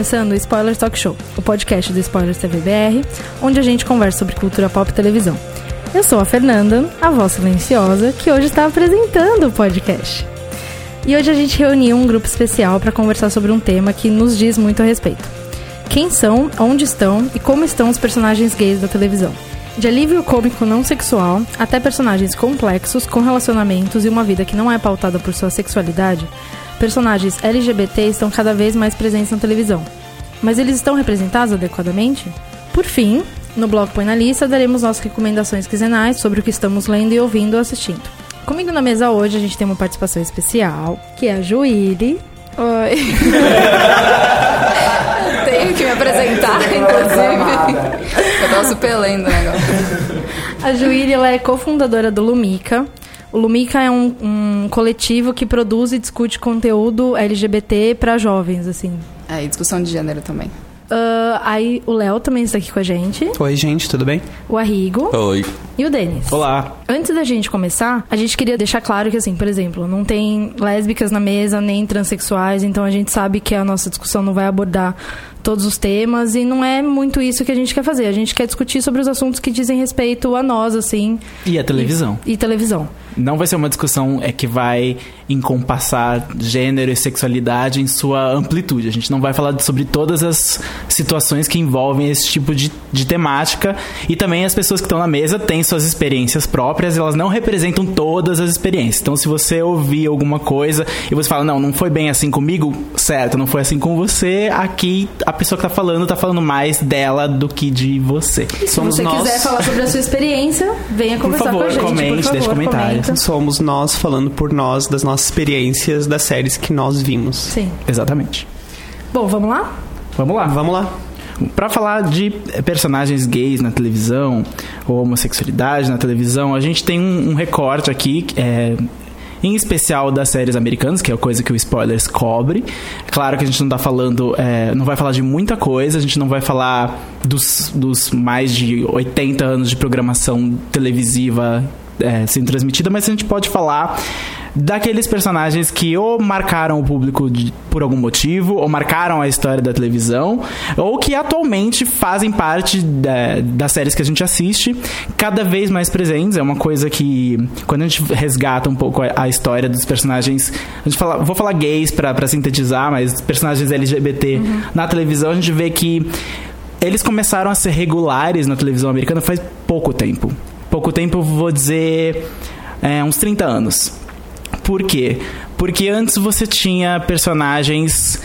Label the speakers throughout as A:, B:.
A: começando o Spoilers Talk Show, o podcast do Spoilers TVBR, onde a gente conversa sobre cultura pop e televisão. Eu sou a Fernanda, a voz silenciosa, que hoje está apresentando o podcast. E hoje a gente reuniu um grupo especial para conversar sobre um tema que nos diz muito a respeito. Quem são, onde estão e como estão os personagens gays da televisão. De alívio cômico não sexual até personagens complexos com relacionamentos e uma vida que não é pautada por sua sexualidade, personagens LGBT estão cada vez mais presentes na televisão. Mas eles estão representados adequadamente? Por fim, no bloco Põe na Lista, daremos nossas recomendações quinzenais sobre o que estamos lendo e ouvindo ou assistindo. Comigo na mesa hoje a gente tem uma participação especial, que é a Juíli.
B: Oi. Tenho que me apresentar, inclusive. Eu tô super lendo o negócio.
A: A Juíli ela é cofundadora do Lumica, o Lumica é um, um coletivo que produz e discute conteúdo LGBT para jovens, assim.
B: É, e discussão de gênero também.
A: Uh, aí o Léo também está aqui com a gente.
C: Oi, gente, tudo bem?
A: O Arrigo.
D: Oi.
A: E o Denis.
C: Olá.
A: Antes da gente começar, a gente queria deixar claro que, assim, por exemplo, não tem lésbicas na mesa, nem transexuais, então a gente sabe que a nossa discussão não vai abordar todos os temas e não é muito isso que a gente quer fazer. A gente quer discutir sobre os assuntos que dizem respeito a nós, assim.
C: E a televisão.
A: E, e televisão.
C: Não vai ser uma discussão é que vai encompassar gênero e sexualidade em sua amplitude. A gente não vai falar sobre todas as situações que envolvem esse tipo de, de temática. E também as pessoas que estão na mesa têm suas experiências próprias, elas não representam todas as experiências. Então, se você ouvir alguma coisa e você fala, não, não foi bem assim comigo, certo, não foi assim com você, aqui a pessoa que tá falando tá falando mais dela do que de você.
A: E se Somos você nós... quiser falar sobre a sua experiência, venha conversar
C: favor,
A: com a gente.
C: Comente, por favor, deixe comentários. Comenta.
E: Somos nós falando por nós das nossas experiências das séries que nós vimos.
A: Sim.
C: Exatamente.
A: Bom, vamos lá?
C: Vamos lá.
E: Vamos lá.
C: Para falar de personagens gays na televisão, ou homossexualidade na televisão, a gente tem um, um recorte aqui é, em especial das séries americanas, que é a coisa que o Spoilers cobre. Claro que a gente não tá falando, é, não vai falar de muita coisa, a gente não vai falar dos, dos mais de 80 anos de programação televisiva é, sendo transmitida, mas a gente pode falar daqueles personagens que ou marcaram o público de, por algum motivo, ou marcaram a história da televisão, ou que atualmente fazem parte da, das séries que a gente assiste, cada vez mais presentes. É uma coisa que, quando a gente resgata um pouco a, a história dos personagens, a gente fala, vou falar gays para sintetizar, mas personagens LGBT uhum. na televisão, a gente vê que eles começaram a ser regulares na televisão americana faz pouco tempo. Pouco tempo, vou dizer, é, uns 30 anos. Por quê? Porque antes você tinha personagens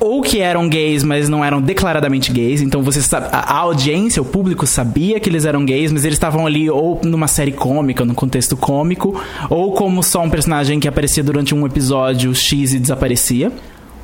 C: ou que eram gays, mas não eram declaradamente gays. Então você sabe, a, audiência, o público sabia que eles eram gays, mas eles estavam ali ou numa série cômica, num contexto cômico, ou como só um personagem que aparecia durante um episódio X e desaparecia.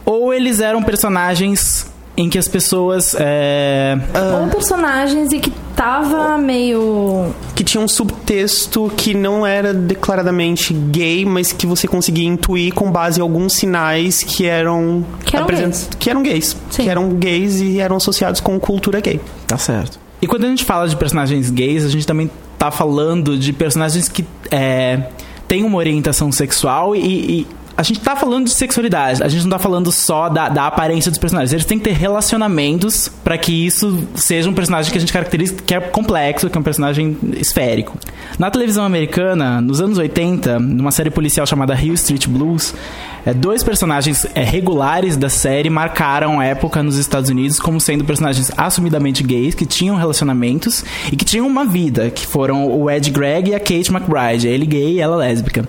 C: Ou eles eram personagens em que as pessoas. É...
A: Ou personagens e que tava meio.
E: Que tinha um subtexto que não era declaradamente gay, mas que você conseguia intuir com base em alguns sinais que eram.
A: Que eram gays.
E: Que eram gays. Sim. Que eram gays e eram associados com cultura gay.
C: Tá certo. E quando a gente fala de personagens gays, a gente também tá falando de personagens que é, têm uma orientação sexual e, e a gente tá falando de sexualidade, a gente não tá falando só da, da aparência dos personagens. Eles têm que ter relacionamentos para que isso seja um personagem que a gente caracteriza que é complexo, que é um personagem esférico. Na televisão americana, nos anos 80, numa série policial chamada Hill Street Blues, é, dois personagens é, regulares da série marcaram a época nos Estados Unidos como sendo personagens assumidamente gays, que tinham relacionamentos e que tinham uma vida, que foram o Ed Gregg e a Kate McBride, ele gay e ela lésbica.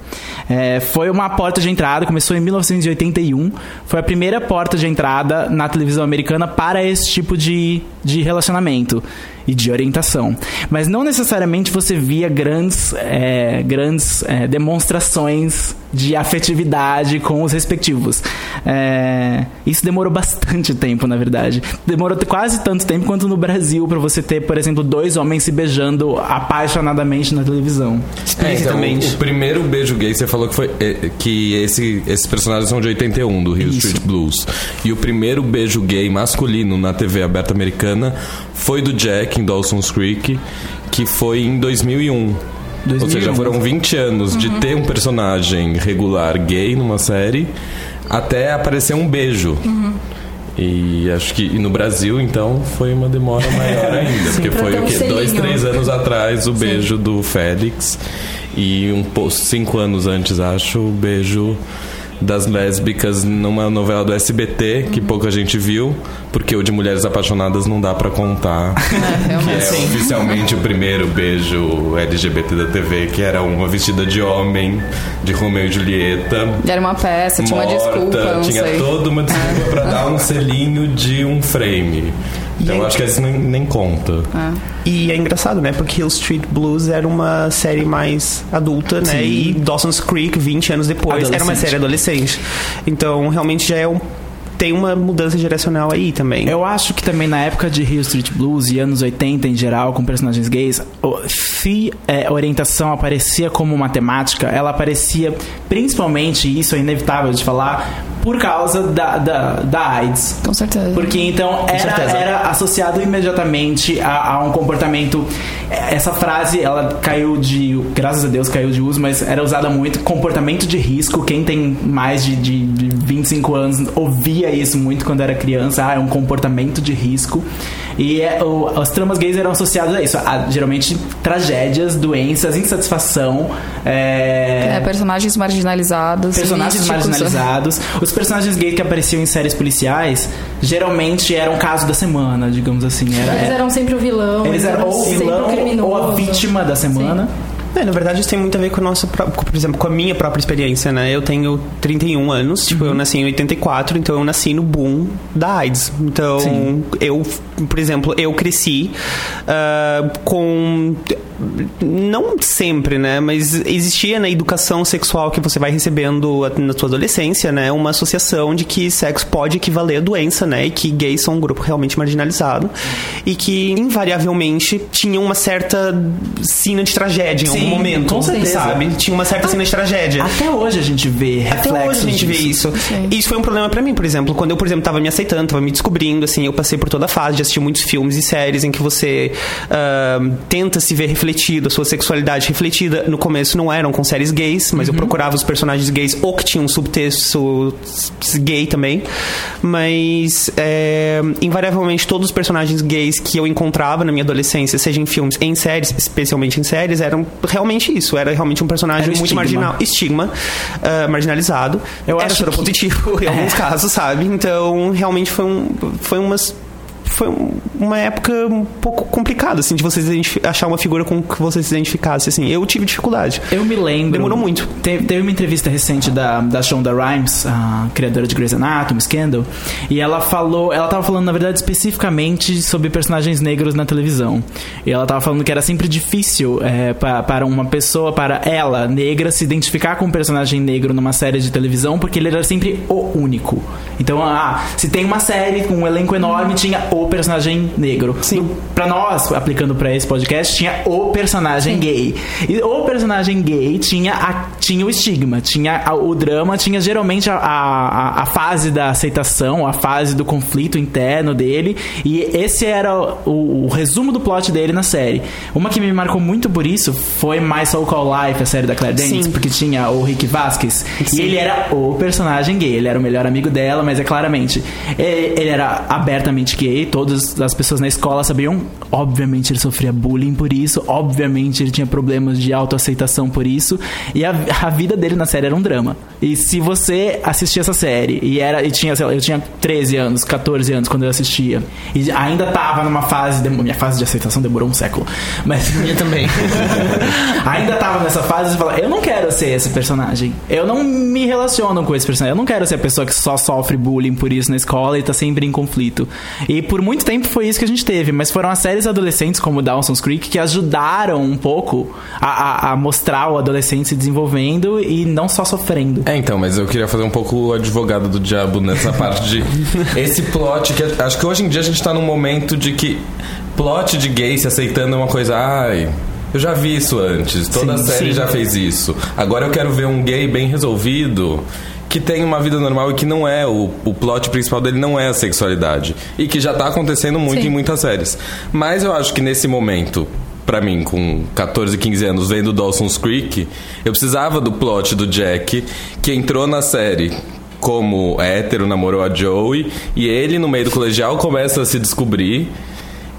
C: É, foi uma porta de entrada, começou em 1981, foi a primeira porta de entrada na televisão americana para esse tipo de, de relacionamento. E de orientação. Mas não necessariamente você via grandes, é, grandes é, demonstrações de afetividade com os respectivos. É, isso demorou bastante tempo, na verdade. Demorou quase tanto tempo quanto no Brasil para você ter, por exemplo, dois homens se beijando apaixonadamente na televisão.
D: É, então, o, primeiro beijo gay, você falou que foi é, que esse, esses personagens são de 81, do Rio Street Blues. E o primeiro beijo gay masculino na TV aberta americana foi do Jack em Dawson's Creek, que foi em 2001. 2001. Ou seja, foram 20 anos uhum. de ter um personagem regular gay numa série até aparecer um beijo. Uhum. E acho que e no Brasil, então, foi uma demora maior ainda. Sim, porque foi o quê? Dois, três anos atrás o Sim. beijo do Félix. E um cinco anos antes, acho, o beijo das lésbicas numa novela do SBT que uhum. pouca gente viu, porque o de Mulheres Apaixonadas não dá para contar. É, que é oficialmente o primeiro beijo LGBT da TV, que era uma vestida de homem, de Romeu e Julieta.
B: Era uma peça, tinha morta, uma desculpa.
D: tinha
B: sei.
D: toda uma desculpa é. para dar um selinho de um frame. Então eu acho que esse nem, nem conta.
E: É. E é engraçado, né? Porque Hill Street Blues era uma série mais adulta, né? Sim. E Dawson's Creek, 20 anos depois, era uma série adolescente. Então, realmente já é um tem uma mudança geracional aí também.
C: Eu acho que também na época de Hill Street Blues e anos 80 em geral, com personagens gays, se é, orientação aparecia como matemática, ela aparecia principalmente, e isso é inevitável de falar, por causa da, da, da AIDS.
B: Com certeza.
C: Porque então era, era associado imediatamente a, a, um comportamento. Essa frase, ela caiu de. Graças a Deus caiu de uso, mas era usada muito. Comportamento de risco. Quem tem mais de, de, de 25 anos ouvia isso muito quando era criança. Ah, é um comportamento de risco. E é, o, as tramas gays eram associadas a isso. A, geralmente tragédias, doenças, insatisfação.
B: É, é personagens marginalizados.
C: Personagens marginalizados. Os personagens gays que apareciam em séries policiais geralmente eram o caso da semana, digamos assim.
A: Era, eles eram sempre o vilão.
C: Eles eram ou o vilão ou a vítima da semana. Sim.
E: É, na verdade, isso tem muito a ver com a nossa, por exemplo, com a minha própria experiência, né? Eu tenho 31 anos, tipo, uhum. eu nasci em 84, então eu nasci no boom da AIDS. Então, Sim. eu, por exemplo, eu cresci uh, com não sempre, né, mas existia na educação sexual que você vai recebendo na sua adolescência, né, uma associação de que sexo pode equivaler a doença, né, e que gays são um grupo realmente marginalizado e que invariavelmente tinha uma certa cena de tragédia em Sim, algum momento, com certeza. sabe? Tinha uma certa cena de tragédia.
C: Até hoje a gente vê
E: Até hoje a gente vê isso. Sim. Isso foi um problema para mim, por exemplo, quando eu, por exemplo, tava me aceitando, tava me descobrindo, assim, eu passei por toda a fase de assistir muitos filmes e séries em que você uh, tenta se ver refletido, a sua sexualidade refletida. No começo não eram com séries gays, mas uhum. eu procurava os personagens gays ou que tinham um subtexto gay também. Mas, é, invariavelmente, todos os personagens gays que eu encontrava na minha adolescência, seja em filmes, em séries, especialmente em séries, eram realmente isso. Era realmente um personagem muito estigma. marginal. Estigma, uh, marginalizado. Eu era acho positivo que... em alguns é. casos, sabe? Então, realmente foi, um, foi umas foi uma época um pouco complicada, assim, de vocês achar uma figura com que você se identificasse, assim. Eu tive dificuldade.
C: Eu me lembro.
E: Demorou muito.
C: Teve, teve uma entrevista recente da, da Shonda Rhimes, a criadora de Grey's Anatomy, Scandal, e ela falou, ela tava falando, na verdade, especificamente sobre personagens negros na televisão. E ela tava falando que era sempre difícil é, pra, para uma pessoa, para ela, negra, se identificar com um personagem negro numa série de televisão, porque ele era sempre o único. Então, ah, se tem uma série com um elenco enorme, tinha o personagem negro.
E: Sim.
C: Pra nós, aplicando pra esse podcast, tinha o personagem Sim. gay. E o personagem gay tinha, a, tinha o estigma, tinha a, o drama, tinha geralmente a, a, a, fase da aceitação, a fase do conflito interno dele. E esse era o, o, resumo do plot dele na série. Uma que me marcou muito por isso foi My So Called Life, a série da Claire Danes, porque tinha o Rick Vasquez. Sim. E ele era o personagem gay. Ele era o melhor amigo dela, mas é claramente. Ele, ele era abertamente gay todas as pessoas na escola sabiam. Obviamente ele sofria bullying por isso, obviamente ele tinha problemas de autoaceitação por isso, e a, a vida dele na série era um drama. E se você assistia essa série, e era e tinha, lá, eu tinha 13 anos, 14 anos quando eu assistia, e ainda tava numa fase, de, minha fase de aceitação demorou um século, mas
E: minha também.
C: ainda tava nessa fase de falar, eu não quero ser esse personagem. Eu não me relaciono com esse personagem. Eu não quero ser a pessoa que só sofre bullying por isso na escola e tá sempre em conflito. E por muito tempo foi isso que a gente teve, mas foram as séries adolescentes como Dawson's Creek que ajudaram um pouco a, a, a mostrar o adolescente se desenvolvendo e não só sofrendo.
D: É, então, mas eu queria fazer um pouco o advogado do diabo nessa parte de esse plot que acho que hoje em dia a gente tá num momento de que plot de gay se aceitando é uma coisa, ai, eu já vi isso antes, toda
C: Sim,
D: série
C: sim.
D: já fez isso. Agora eu quero ver um gay bem resolvido. Que tem uma vida normal e que não é o, o plot principal dele não é a sexualidade. E que já tá acontecendo muito
A: Sim.
D: em muitas séries. Mas eu acho que nesse momento, pra mim, com 14, 15 anos, vendo Dawson's Creek, eu precisava do plot do Jack, que entrou na série como hétero, namorou a Joey, e ele, no meio do colegial, começa a se descobrir.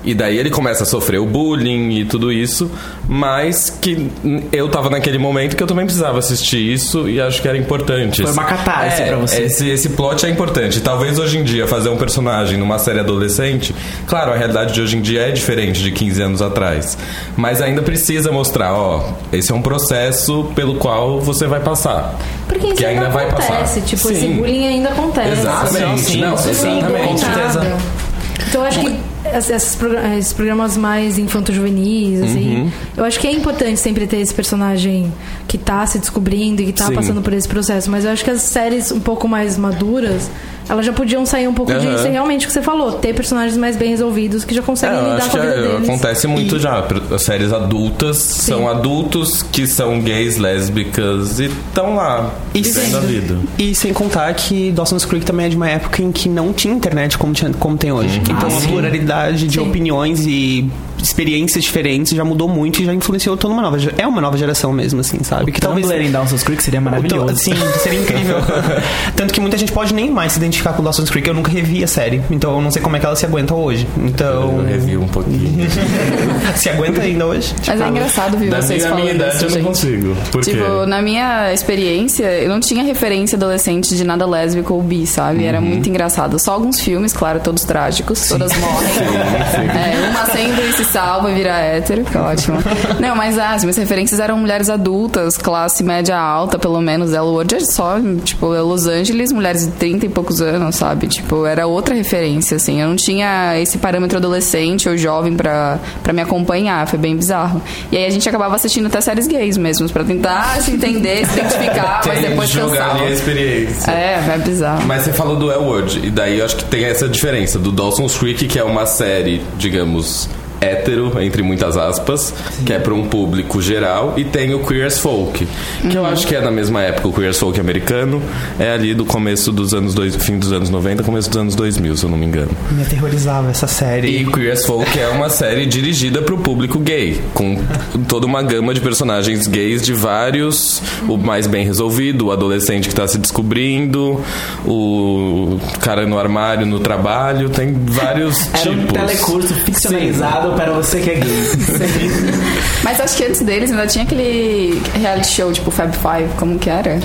D: E daí ele começa a sofrer o bullying e tudo isso, mas que eu tava naquele momento que eu também precisava assistir isso e acho que era importante.
C: Foi uma catarse
D: é,
C: pra você.
D: Esse, esse plot é importante. Talvez hoje em dia fazer um personagem numa série adolescente, claro, a realidade de hoje em dia é diferente de 15 anos atrás, mas ainda precisa mostrar, ó, esse é um processo pelo qual você vai passar.
A: Porque isso
D: que
A: ainda,
D: ainda vai
A: acontece,
D: passar.
A: tipo, esse
D: Sim.
A: bullying ainda acontece.
D: Exatamente,
E: sim,
D: não,
E: sim,
D: exatamente.
E: com certeza.
A: Então eu acho que esses, esses programas mais infanto-juvenis, assim,
D: Uhum.
A: eu acho que é importante sempre ter esse personagem que tá se descobrindo e que tá
D: Sim.
A: passando por esse processo. Mas eu acho que as séries um pouco mais maduras, elas já podiam sair um pouco
D: Aham.
A: disso e realmente o que você falou, ter personagens mais bem resolvidos que já
D: É,
A: conseguem
D: eu
A: lidar
D: acho
A: com a vida
D: é,
A: deles.
D: acontece muito já. As séries adultas são adultos que são gays, lésbicas e estão lá vivendo a vida.
E: E sem contar que Dawson's Creek também é de uma época em que não tinha internet como, tinha- como tem hoje. Então a pluralidade de
A: Sim.
E: opiniões e experiências diferentes já mudou muito e já influenciou toda uma nova É uma nova geração mesmo, assim, sabe? Que
C: Tumblr em Dawson's Creek seria maravilhoso.
E: Sim, seria incrível. Tanto que muita gente pode nem mais se identificar com Dawson's Creek. Eu nunca revi a série, então eu não sei como é que ela se aguenta hoje. Então.
D: Eu revi um pouquinho.
E: se aguenta ainda hoje?
B: Mas é engraçado ver
D: da
B: vocês
D: minha,
B: falando
D: idade
B: isso,
D: eu não
B: gente.
D: consigo. Por quê?
B: Tipo, na minha experiência, eu não tinha referência adolescente de nada lésbico ou bi, sabe? Era
D: Uhum.
B: muito engraçado. Só alguns filmes, claro, todos trágicos, todas morrem. É, uma sendo e se salva e vira hétero, que ótimo. Não, mas as minhas referências eram mulheres adultas, classe média alta, pelo menos. Ela hoje é só, tipo, Los Angeles, mulheres de 30 e poucos anos, sabe? Tipo, era outra referência, assim. Eu não tinha esse parâmetro adolescente ou jovem pra, pra me acompanhar. Foi bem bizarro. E aí a gente acabava assistindo até séries gays mesmo, pra tentar se entender, se identificar, mas depois
D: jogar
B: cansava.
D: ali a experiência.
B: É, é bizarro.
D: Mas você falou do L-Word, e daí eu acho que tem essa diferença do Dawson's Creek, que é uma série, digamos, is hétero, entre muitas aspas, que é para um público geral, e tem o Queer as Folk, que eu acho que é na mesma época, o Queer as Folk americano, é ali do começo dos anos dois, fim dos anos 90, começo dos anos 2000, se eu não me engano.
E: Me aterrorizava essa série.
D: E Queer as Folk é uma série dirigida para o público gay, com toda uma gama de personagens gays de vários, o mais bem resolvido, o adolescente que está se descobrindo, o cara no armário, no trabalho, tem vários
C: Era um
D: tipos.
C: telecurso ficcionalizado para você que é gay.
B: Mas acho que antes deles ainda tinha aquele reality show, tipo Fab Five, como que era?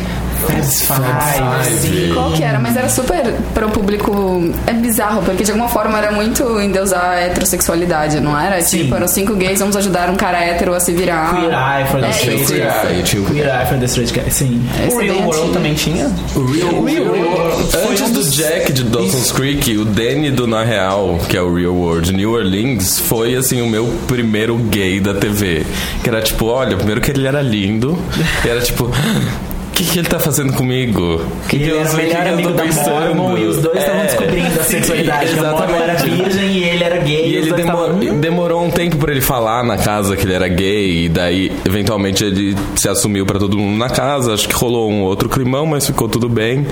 C: Five.
B: Qual que era? Mas era super para o público. É bizarro, porque de alguma forma era muito endeusar a heterossexualidade, não era?
C: Sim.
B: Tipo, eram cinco gays, vamos ajudar um cara hétero a se virar.
C: Queer Eye for the
B: É
C: Straight
D: Queer. Eye, o-
C: Queer Eye for the Straight Guy. Sim.
B: Esse
E: O
B: é
E: Real
B: bem
E: World
B: antigo.
E: também tinha?
D: O Real, World. Antes do Jack de Dawson's Creek, o Danny do Na Real, que é o Real World New Orleans, foi assim o meu primeiro gay da TV. Que era tipo, olha, primeiro que ele era lindo, e era tipo. O que, que ele tá fazendo comigo? Que
C: Ele
D: que eu-
C: era o
D: que que
C: melhor
D: tô
C: amigo da? Mormon e os dois estavam
D: É,
C: descobrindo a sexualidade. que a Mormon
D: exatamente.
C: era virgem e ele era gay.
D: E
C: os
D: ele
C: dois
D: demorou,
C: estavam, "Hum,
D: demorou um tempo pra ele falar na casa que ele era gay, e daí, eventualmente, ele se assumiu pra todo mundo na casa. Acho que rolou um outro climão, mas ficou tudo bem.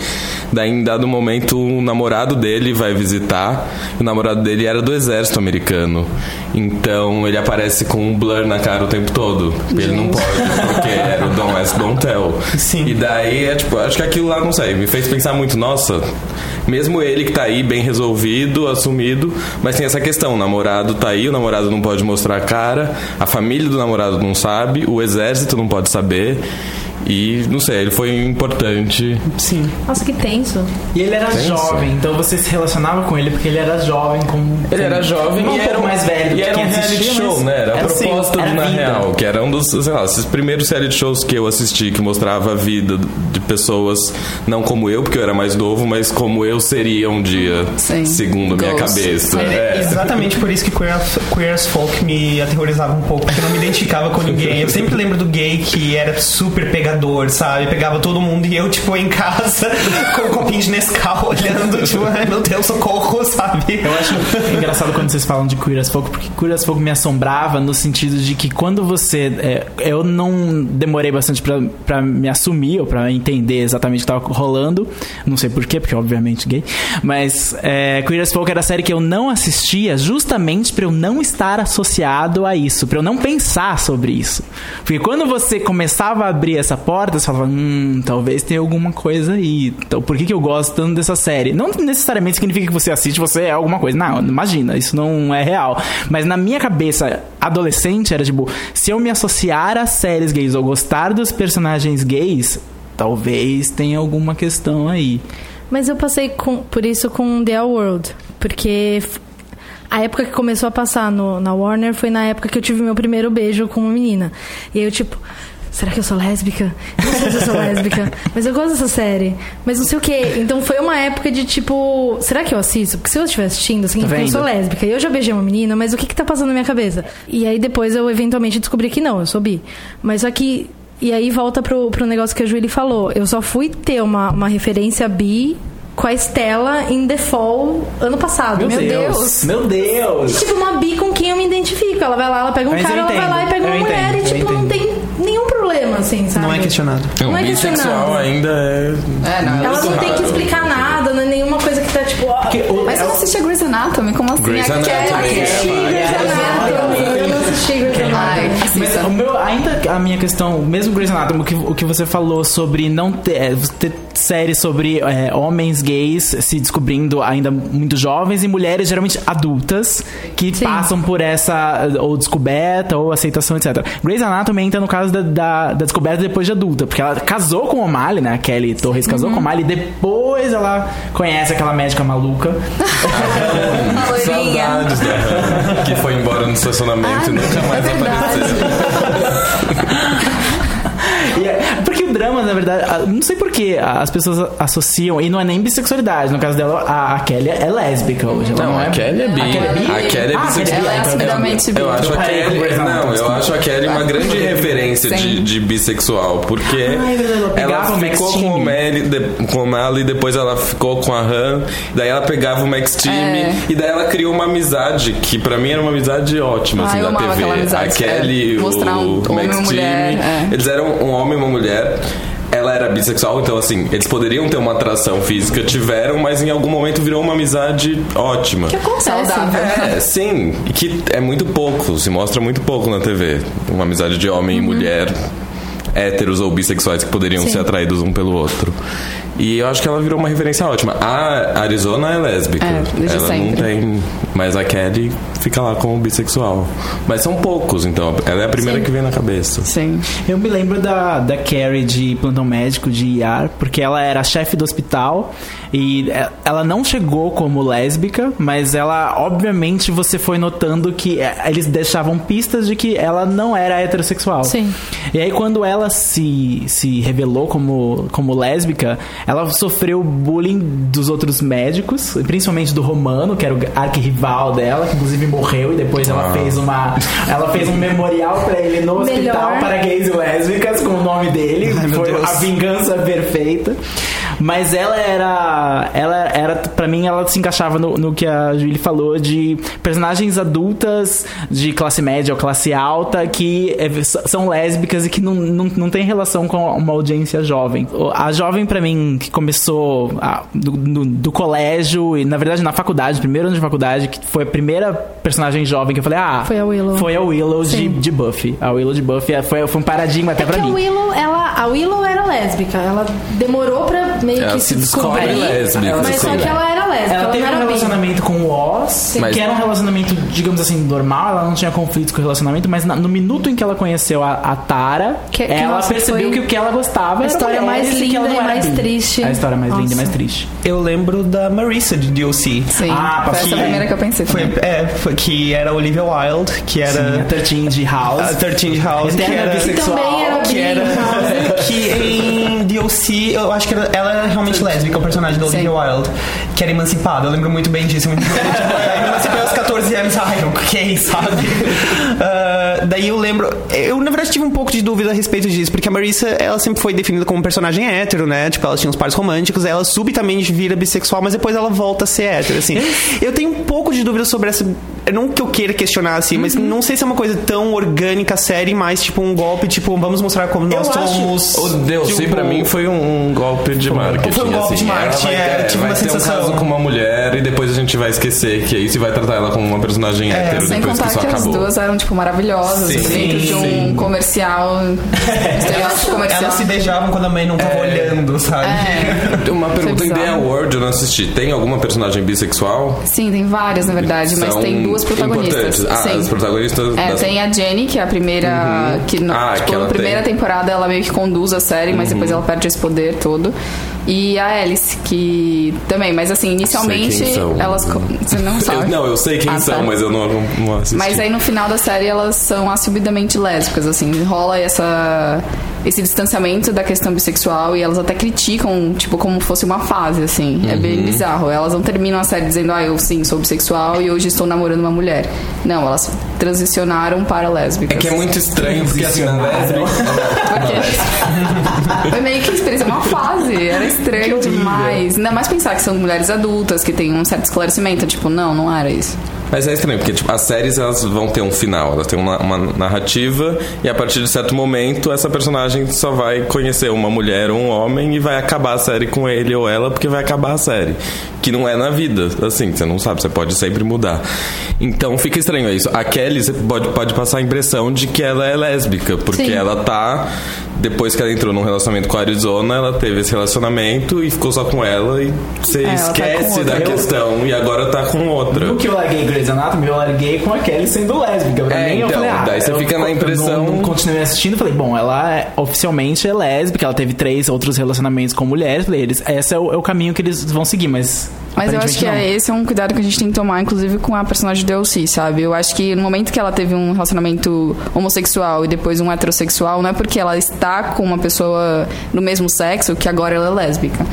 D: Daí, em dado momento, o namorado dele vai visitar. O namorado dele era do exército americano. Então, ele aparece com um blur na cara o tempo todo. Ele não pode, porque era o Don't Ask, Don't Tell.
E: Sim.
D: E daí, é tipo, acho que aquilo lá, não sei, me fez pensar muito, nossa, mesmo ele que tá aí bem resolvido, assumido, mas tem essa questão, o namorado tá aí, o namorado não pode mostrar a cara, a família do namorado não sabe, o exército não pode saber. E não sei, ele foi importante.
E: Sim.
A: Nossa, que tenso.
C: E ele era
D: Pensa.
C: jovem, então você se relacionava com ele porque ele era jovem com.
D: Ele era jovem
C: não
D: e
C: um
D: era
C: pouco mais velho.
D: E
C: do que
D: era um reality show, né? Era,
C: um
D: pra propósito
C: era
D: do Na
C: vida.
D: Real, que era um dos, sei lá, esses primeiros série de shows que eu assisti, que mostrava a vida de pessoas, não como eu, porque eu era mais novo, mas como eu seria um dia,
B: Sim.
D: segundo a minha
B: Ghost.
D: cabeça.
E: É
D: É.
E: exatamente por isso que Queer as, Queer as Folk me aterrorizava um pouco, porque eu não me identificava com ninguém. Eu sempre lembro do gay que era super sabe? Pegava todo mundo e eu, tipo, em casa, com um copinho de Nescau, olhando, tipo, ai meu Deus, socorro, sabe?
C: Eu acho engraçado quando vocês falam de Queer as Folk, porque Queer as Folk me assombrava no sentido de que quando você. é, eu não demorei bastante pra, pra me assumir ou pra entender exatamente o que tava rolando. Não sei porquê, porque obviamente gay. Mas é, Queer as Folk era a série que eu não assistia justamente pra eu não estar associado a isso, pra eu não pensar sobre isso. Porque quando você começava a abrir essa porta, você falava, hum, talvez tenha alguma coisa aí. Então por que, que eu gosto tanto dessa série? Não necessariamente significa que você assiste, você é alguma coisa. Não, imagina, isso não é real. Mas na minha cabeça, adolescente, era tipo, se eu me associar a séries gays ou gostar dos personagens gays, talvez tenha alguma questão aí.
A: Mas eu passei com- por isso com The L World. Porque a época que começou a passar no- na Warner foi na época que eu tive meu primeiro beijo com uma menina. E eu, tipo, será que eu sou lésbica? Não sei se eu sou lésbica, mas eu gosto dessa série. Mas não sei o quê. Então foi uma época de tipo, será que eu assisto? Porque se eu estiver assistindo, que eu sou lésbica. E eu já beijei uma menina, mas o que que tá passando na minha cabeça? E aí depois eu eventualmente descobri que não, eu sou bi. Mas só que. E aí volta pro, pro negócio que a Julie falou. Eu só fui ter uma, uma referência bi com a Estela em The Fall ano passado. Meu, Deus.
C: Meu Deus!
A: Tipo, uma bi com quem eu me identifico. Ela vai lá, ela pega um
C: Mas
A: cara, ela vai lá e pega uma
C: eu
A: mulher.
C: entendo,
A: e, tipo, não assim, sabe?
E: Não é questionado.
D: Não,
A: Não é
D: bissexual
A: questionável.
D: ainda é.
B: É, não,
A: Ela não tem que explicar nada, que ó,
C: o-
B: Mas você não assiste a Grey's Anatomy? Como assim?
D: Grey's
B: Aquela-
D: Anatomy.
A: assisti Grey's Anatomy. Eu não assisti Grey's Anatomy.
C: Mas o meu, ainda a minha questão, mesmo Grey's Anatomy, o que, o que você falou sobre não ter, é, ter séries sobre é, homens gays se descobrindo ainda muito jovens e mulheres geralmente adultas que
A: Sim.
C: passam por essa ou descoberta ou aceitação, etc. Grey's Anatomy entra no caso da, da, da descoberta depois de adulta, porque ela casou com o O'Malley, né? A Kelly Torres casou com o O'Malley e depois ela conhece aquela médica maluca.
B: Loirinha.
D: Saudades da que foi embora no estacionamento e nunca mais
B: é
D: apareceu.
C: E é- porque o drama, na verdade, não sei por que as pessoas associam, e não é nem bissexualidade, no caso dela, a, a Kelly é lésbica hoje.
D: Não,
C: não,
D: a
C: é...
D: Kelly é bi.
C: A Kelly é bi?
D: A Kelly é
C: Ah,
D: bissexual.
B: Ela é assumidamente bi.
D: Eu acho a Kelly. Não, eu acho a Kelly uma grande referência de, de bissexual. Porque
C: Ah, é ela
D: ela
C: o
D: ficou com o de- com o O'Malley, depois ela ficou com a Han, daí ela pegava o Max Team
B: É.
D: e daí ela criou uma amizade que pra mim era uma amizade ótima
B: Ah,
D: assim, na
B: amava
D: TV. a Kelly,
B: é.
D: O
B: um e
D: Max Team,
B: mulher, é.
D: eles eram um homem e uma mulher. Ela era bissexual, então assim, eles poderiam ter uma atração física, tiveram, mas em algum momento virou uma amizade ótima.
A: Que acontece.
B: Saudável.
D: É, sim, e que é muito pouco, se mostra muito pouco na TV. Uma amizade de homem e mulher, héteros ou bissexuais que poderiam
A: Sim.
D: ser atraídos um pelo outro. E eu acho que ela virou uma referência ótima. A Arizona é lésbica.
B: É, desde
D: ela
B: sempre.
D: não tem. Mas a Kelly fica lá como bissexual. Mas são poucos, então. Ela é a primeira
A: Sim.
D: que vem na cabeça.
B: Sim.
C: Eu me lembro da, da Carrie de plantão médico de IAR, porque ela era chefe do hospital e é, ela não chegou como lésbica, mas ela, obviamente, você foi notando que é, eles deixavam pistas de que ela não era heterossexual.
A: Sim.
C: E aí, quando ela se, se revelou como, como lésbica, ela sofreu bullying dos outros médicos, principalmente do Romano, que era o arquirrival dela, que inclusive morreu, e depois ela
D: Ah.
C: fez uma. Ela fez um memorial pra ele no
A: Melhor.
C: hospital para gays e lésbicas com o nome dele.
E: Ai,
C: Foi
E: Deus.
C: a vingança perfeita. Mas ela era. Ela era. Pra mim, ela se encaixava no, no que a Julie falou de personagens adultas de classe média ou classe alta que é, são lésbicas e que não, não, não tem relação com uma audiência jovem. A jovem, pra mim, que começou a- do, do- do colégio e, na verdade, na faculdade, primeiro ano de faculdade, que foi a primeira personagem jovem que eu falei, ah.
A: Foi a Willow.
C: Foi a Willow de, de Buffy. A Willow de Buffy é- foi, foi um paradigma até
A: É
C: pra
A: que a
C: mim.
A: Willow, ela a Willow era lésbica. Ela demorou pra meio
D: Ela
A: que
D: se descobre
A: descobrir.
D: lésbica,
A: mas só que ela era lésbica.
C: Ela
A: Ela,
C: teve
A: não
C: um
A: era
C: relacionamento com o Oz,
D: Mas-
C: que era um relacionamento, digamos assim, normal, ela não tinha conflitos com o relacionamento, mas no minuto em que ela conheceu a, a Tara,
A: Que- que,
C: ela
A: nossa,
C: percebeu
A: foi
C: que o que ela gostava
A: a
C: era
A: história mais
C: e que ela
A: linda
C: não
A: e
C: era
A: mais
C: bi.
A: triste.
C: A história mais linda e
A: Nossa.
C: mais triste.
E: Eu lembro da Marissa de DLC.
B: Sim,
C: Ah,
B: foi essa a primeira que eu pensei.
E: Foi, é, foi que era Olivia Wilde, que
C: Sim, a
E: era
C: 13 de House.
E: a 13 House, que era
C: bissexual.
A: era
E: que era que em DLC eu acho que era- ela era realmente lésbica o personagem da Olivia. Wilde que era emancipada. Eu lembro muito bem disso muito bem. tipo, é, emancipei aos 14 anos. Ai ok sabe? Ah, daí eu lembro eu na verdade tive um pouco de dúvida a respeito disso porque a Marissa ela sempre foi definida como um personagem hétero né? Tipo ela tinha uns pares românticos ela subitamente vira bissexual mas depois ela volta a ser hétero assim. Eu tenho um pouco de dúvida sobre essa não que eu queira questionar assim mas
A: Uhum.
E: não sei se é uma coisa tão orgânica série mais tipo um golpe tipo vamos mostrar como nós
C: acho-
E: somos
D: O Deus,
E: tipo,
D: pra mim foi um, um golpe de marketing.
E: Foi um golpe
D: assim.
E: de marketing,
D: Ela vai,
E: é, tive
D: vai
E: uma
D: ter
E: sensação.
D: um caso com uma mulher e depois a gente vai esquecer que é isso e vai tratar ela como uma personagem hétero
B: Sem
D: depois que
B: contar
D: isso
B: que, as duas eram, tipo, maravilhosas
D: Sim,
B: dentro de um
D: sim.
B: comercial. comercial.
E: Elas se beijavam quando a mãe não tava olhando, sabe?
B: É.
D: Uma pergunta em. The Award, eu não assisti. Tem alguma personagem bissexual?
B: Sim, tem várias, na verdade, mas tem duas protagonistas.
D: Ah,
B: Sim.
D: as protagonistas
B: É,
D: das-
B: tem a Jenny, que é a primeira. Que no,
D: Ah,
B: tipo,
D: que
B: na primeira
D: tem. Uhum.
B: temporada ela meio que conduz a série, mas depois ela perde esse poder todo. E a Alice, que também, mas assim, inicialmente elas. Você não
D: Eu-
B: sabe?
D: não, eu sei quem
B: Ah,
D: são,
B: tá.
D: mas eu não, não, não assisti.
B: Mas aí no final da série elas são assumidamente lésbicas, assim, rola essa esse distanciamento da questão bissexual e elas até criticam, tipo, como fosse uma fase, assim. É
D: Uhum.
B: bem bizarro. Elas não terminam a série dizendo, ah, eu sim, sou bissexual e hoje estou namorando uma mulher. Não, elas transicionaram para lésbicas.
D: É que é muito estranho, porque assim, na lésbica...
B: Porque foi meio que experiência, uma fase. Era estranho demais. Ainda mais pensar que são mulheres adultas, que têm um certo esclarecimento. Tipo, não, não era isso.
D: Mas é estranho, porque tipo, as séries elas vão ter um final, elas têm uma, uma narrativa e a partir de certo momento essa personagem só vai conhecer uma mulher ou um homem e vai acabar a série com ele ou ela porque vai acabar a série. Que não é na vida, assim, você não sabe, você pode sempre mudar. Então fica estranho isso. A Kelly você pode, pode passar a impressão de que ela é lésbica, porque
A: Sim.
D: ela tá. Depois que ela entrou num relacionamento com a Arizona, ela teve esse relacionamento e ficou só com ela e você
B: É, tá
D: esquece
B: outra.
D: da questão e agora tá com outra.
C: No que eu larguei Grey's Anatomy, eu larguei com a Kelly sendo lésbica. Pra
D: É,
C: mim, eu
D: então,
C: falei, ah,
D: daí você
C: eu-
D: fica na
C: eu
D: impressão-
C: Não, não continuei assistindo, falei, bom, ela é, oficialmente é lésbica, ela teve três outros relacionamentos com mulheres, falei, eles, esse é o, é o caminho que eles vão seguir, mas.
B: Mas eu acho que é, esse é um cuidado que a gente tem que tomar, inclusive com a personagem de DLC, sabe? Eu acho que no momento que ela teve um relacionamento homossexual e depois um heterossexual, não é porque ela está com uma pessoa do mesmo sexo que agora ela é lésbica.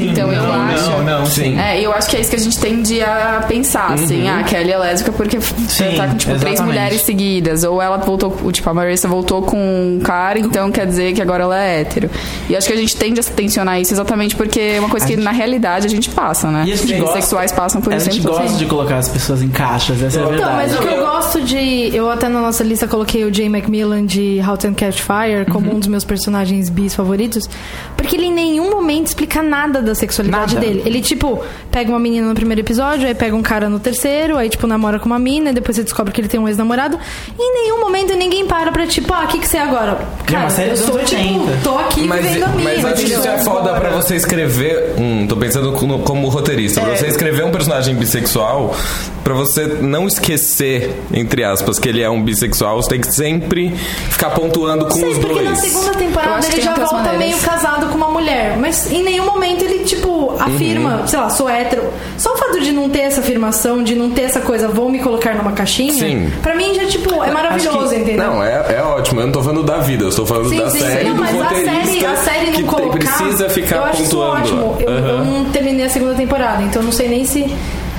B: então eu
E: não,
B: acho.
E: não, não, sim.
B: É, eu acho que é isso que a gente tende a pensar, assim, ah, a Kelly é lésbica porque
C: Sim,
B: tá com, tipo, três mulheres seguidas. Ou ela voltou, tipo, a Marissa voltou com um cara, então quer dizer que agora ela é hétero. E acho que a gente tende a tensionar isso exatamente porque é uma coisa que na realidade a gente passa, né?
C: E a gente
B: Os
C: gosta-
B: sexuais passam por
C: A
B: isso.
C: gente
B: sempre
C: gosta
B: assim.
C: de colocar as pessoas em caixas, essa é a
A: Então,
C: verdade.
A: mas o que eu gosto de. Eu até na nossa lista coloquei o Jay McMillan de How to Catch Fire como
C: Uhum.
A: um dos meus personagens bis favoritos. Porque ele em nenhum momento explica nada da sexualidade
C: Nada.
A: dele. Ele, tipo, pega uma menina no primeiro episódio, aí pega um cara no terceiro, aí, tipo, namora com uma mina, e depois você descobre que ele tem um ex-namorado. E em nenhum momento ninguém para pra, tipo, ah, o que, que você é agora? Cara,
C: uma série
A: eu sou, tipo,
C: 80.
A: tô aqui
D: Mas,
A: vivendo a minha.
D: mas acho que isso é foda pra você escrever. Hum, tô pensando como, como roteirista.
A: É.
D: Você escrever um personagem bissexual, pra você não esquecer, entre aspas, que ele é um bissexual, você tem que sempre ficar pontuando com
A: Sei,
D: os
A: porque
D: dois.
A: na segunda temporada ele já volta
B: maneiras.
A: meio casado com uma mulher. Mas em nenhum momento ele, tipo, afirma,
D: Uhum.
A: sei lá, sou hétero. Só o fato de não ter essa afirmação, de não ter essa coisa, vou me colocar numa caixinha,
D: Sim.
A: pra mim já, tipo, é maravilhoso,
C: que-
A: entendeu?
D: Não, é, é ótimo. Eu não tô falando da vida, eu estou falando
A: Sim,
D: da
A: sim,
D: série
A: sim. Não, mas a série, a série não
D: que
A: colocar,
D: precisa ficar
A: eu acho isso
D: pontuando.
A: ótimo. Eu, eu não terminei a segunda temporada, então eu não sei nem se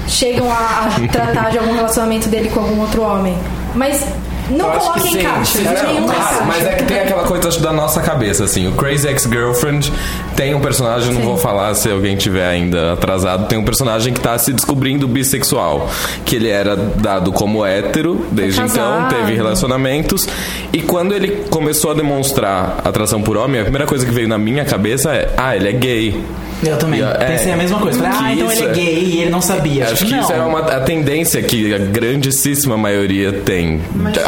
A: chegam a, a tratar de algum relacionamento dele com algum outro homem. Mas não
D: Eu acho que
A: coloquem
D: sim.
A: caixas,
D: Não,
A: nenhuma
D: claro,
A: caixa.
D: mas é que tem aquela coisa acho, da nossa cabeça, assim. O Crazy Ex-Girlfriend tem um personagem, não vou falar se alguém tiver ainda atrasado, tem um personagem que tá se descobrindo bissexual. Que ele era dado como hétero desde
A: Foi
D: então, teve relacionamentos. E quando ele começou a demonstrar atração por homem, a primeira coisa que veio na minha cabeça é: ah, ele é gay.
C: Eu também.
D: E, é,
C: Pensei a mesma coisa. Falei,
D: que
C: ah, então
D: isso
C: ele é
D: é-
C: gay e ele não sabia.
D: Acho que
C: não.
D: isso é uma a tendência que a grandíssima maioria tem.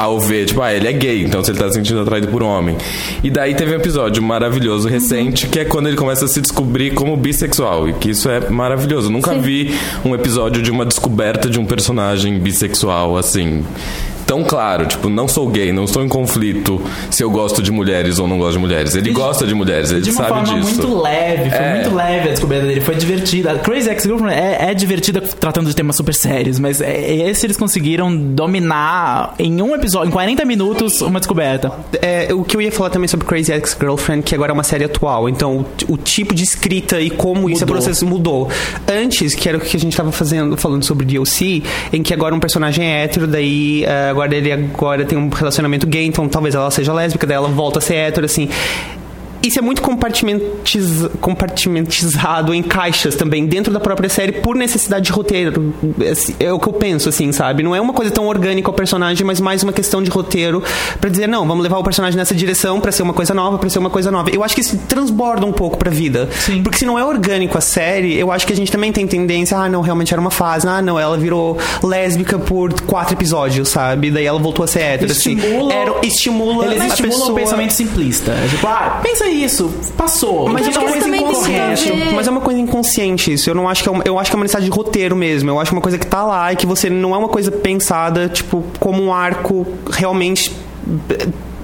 D: Ao ver, tipo, ah, ele é gay, então se ele tá se sentindo atraído por um homem. E daí teve um episódio maravilhoso recente, que é quando ele começa a se descobrir como bissexual. E que isso é maravilhoso. Eu nunca
A: Sim.
D: vi um episódio de uma descoberta de um personagem bissexual assim. Tão claro, tipo, não sou gay, não estou em conflito se eu gosto de mulheres ou não gosto de mulheres. Ele gosta de mulheres, ele
C: de uma
D: sabe
C: forma
D: disso.
C: muito leve, foi
D: É.
C: muito leve a descoberta dele, foi divertida. Crazy Ex-Girlfriend é, é divertida tratando de temas super sérios, mas é, esse eles conseguiram dominar em um episódio, em 40 minutos, uma descoberta.
E: É, o que eu ia falar também sobre Crazy Ex-Girlfriend, que agora é uma série atual. Então, o, o tipo de escrita e como isso é
C: Mudou.
E: processo mudou. Antes, que era o que a gente tava fazendo, falando sobre DLC, em que agora um personagem é hétero, daí eh, agora ele agora tem um relacionamento gay, então talvez ela seja lésbica, daí ela volta a ser hétero, assim. Isso é muito compartimentiz- compartimentizado em caixas também, dentro da própria série, por necessidade de roteiro. Assim, É o que eu penso, assim, sabe? Não é uma coisa tão orgânica ao personagem, mas mais uma questão de roteiro pra dizer, não, vamos levar o personagem nessa direção pra ser uma coisa nova, pra ser uma coisa nova. Eu acho que isso transborda um pouco pra vida.
C: Sim.
E: Porque se não é orgânico a série, eu acho que a gente também tem tendência, ah, não, realmente era uma fase, ah, não, ela virou lésbica por quatro episódios, sabe? Daí ela voltou a ser hétero, assim.
C: Estimula-
E: Era, estimula
C: Eles estimulam
E: pessoa...
C: o pensamento simplista. É Tipo, ah, pensa isso, passou.
E: Mas é uma
A: que
E: coisa inconsciente. Mas é uma coisa inconsciente isso. Eu não acho que é uma, eu acho que é uma necessidade de roteiro mesmo. Eu acho que é uma coisa que tá lá e que você não é uma coisa pensada, tipo, como um arco realmente.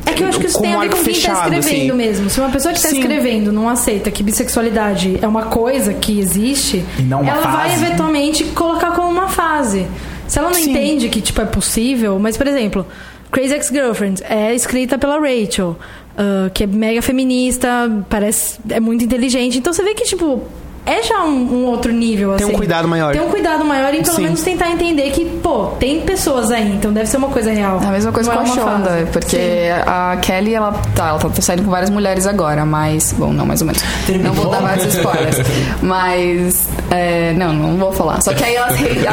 A: É que eu acho que isso tem a
E: um
A: ver
E: arco
A: com quem tá
E: fechado,
A: escrevendo
E: assim.
A: mesmo. Se uma pessoa que tá
E: Sim.
A: escrevendo não aceita que bissexualidade é uma coisa que existe,
C: E
A: ela vai
C: fase.
A: eventualmente colocar como uma fase. Se ela não
E: Sim.
A: entende que, tipo, é possível, mas, por exemplo, Crazy Ex-Girlfriend é escrita pela Rachel, ah, que é mega feminista, parece... é muito inteligente. Então você vê que, tipo... É já um, um outro nível,
E: Tem um
A: assim.
E: cuidado maior.
A: Tem um cuidado maior e pelo
E: Sim.
A: menos tentar entender que, pô, tem pessoas aí, então deve ser uma coisa real.
B: É a mesma coisa
A: Não
B: com a
A: é uma
B: Shonda,
A: fase.
B: porque
A: Sim.
B: a Kelly, ela tá, ela tá saindo com várias mulheres agora, mas. Bom, não, mais ou menos.
C: Terminou?
B: Não vou dar vários spoilers. mas. é, não, não vou falar. Só que aí ela,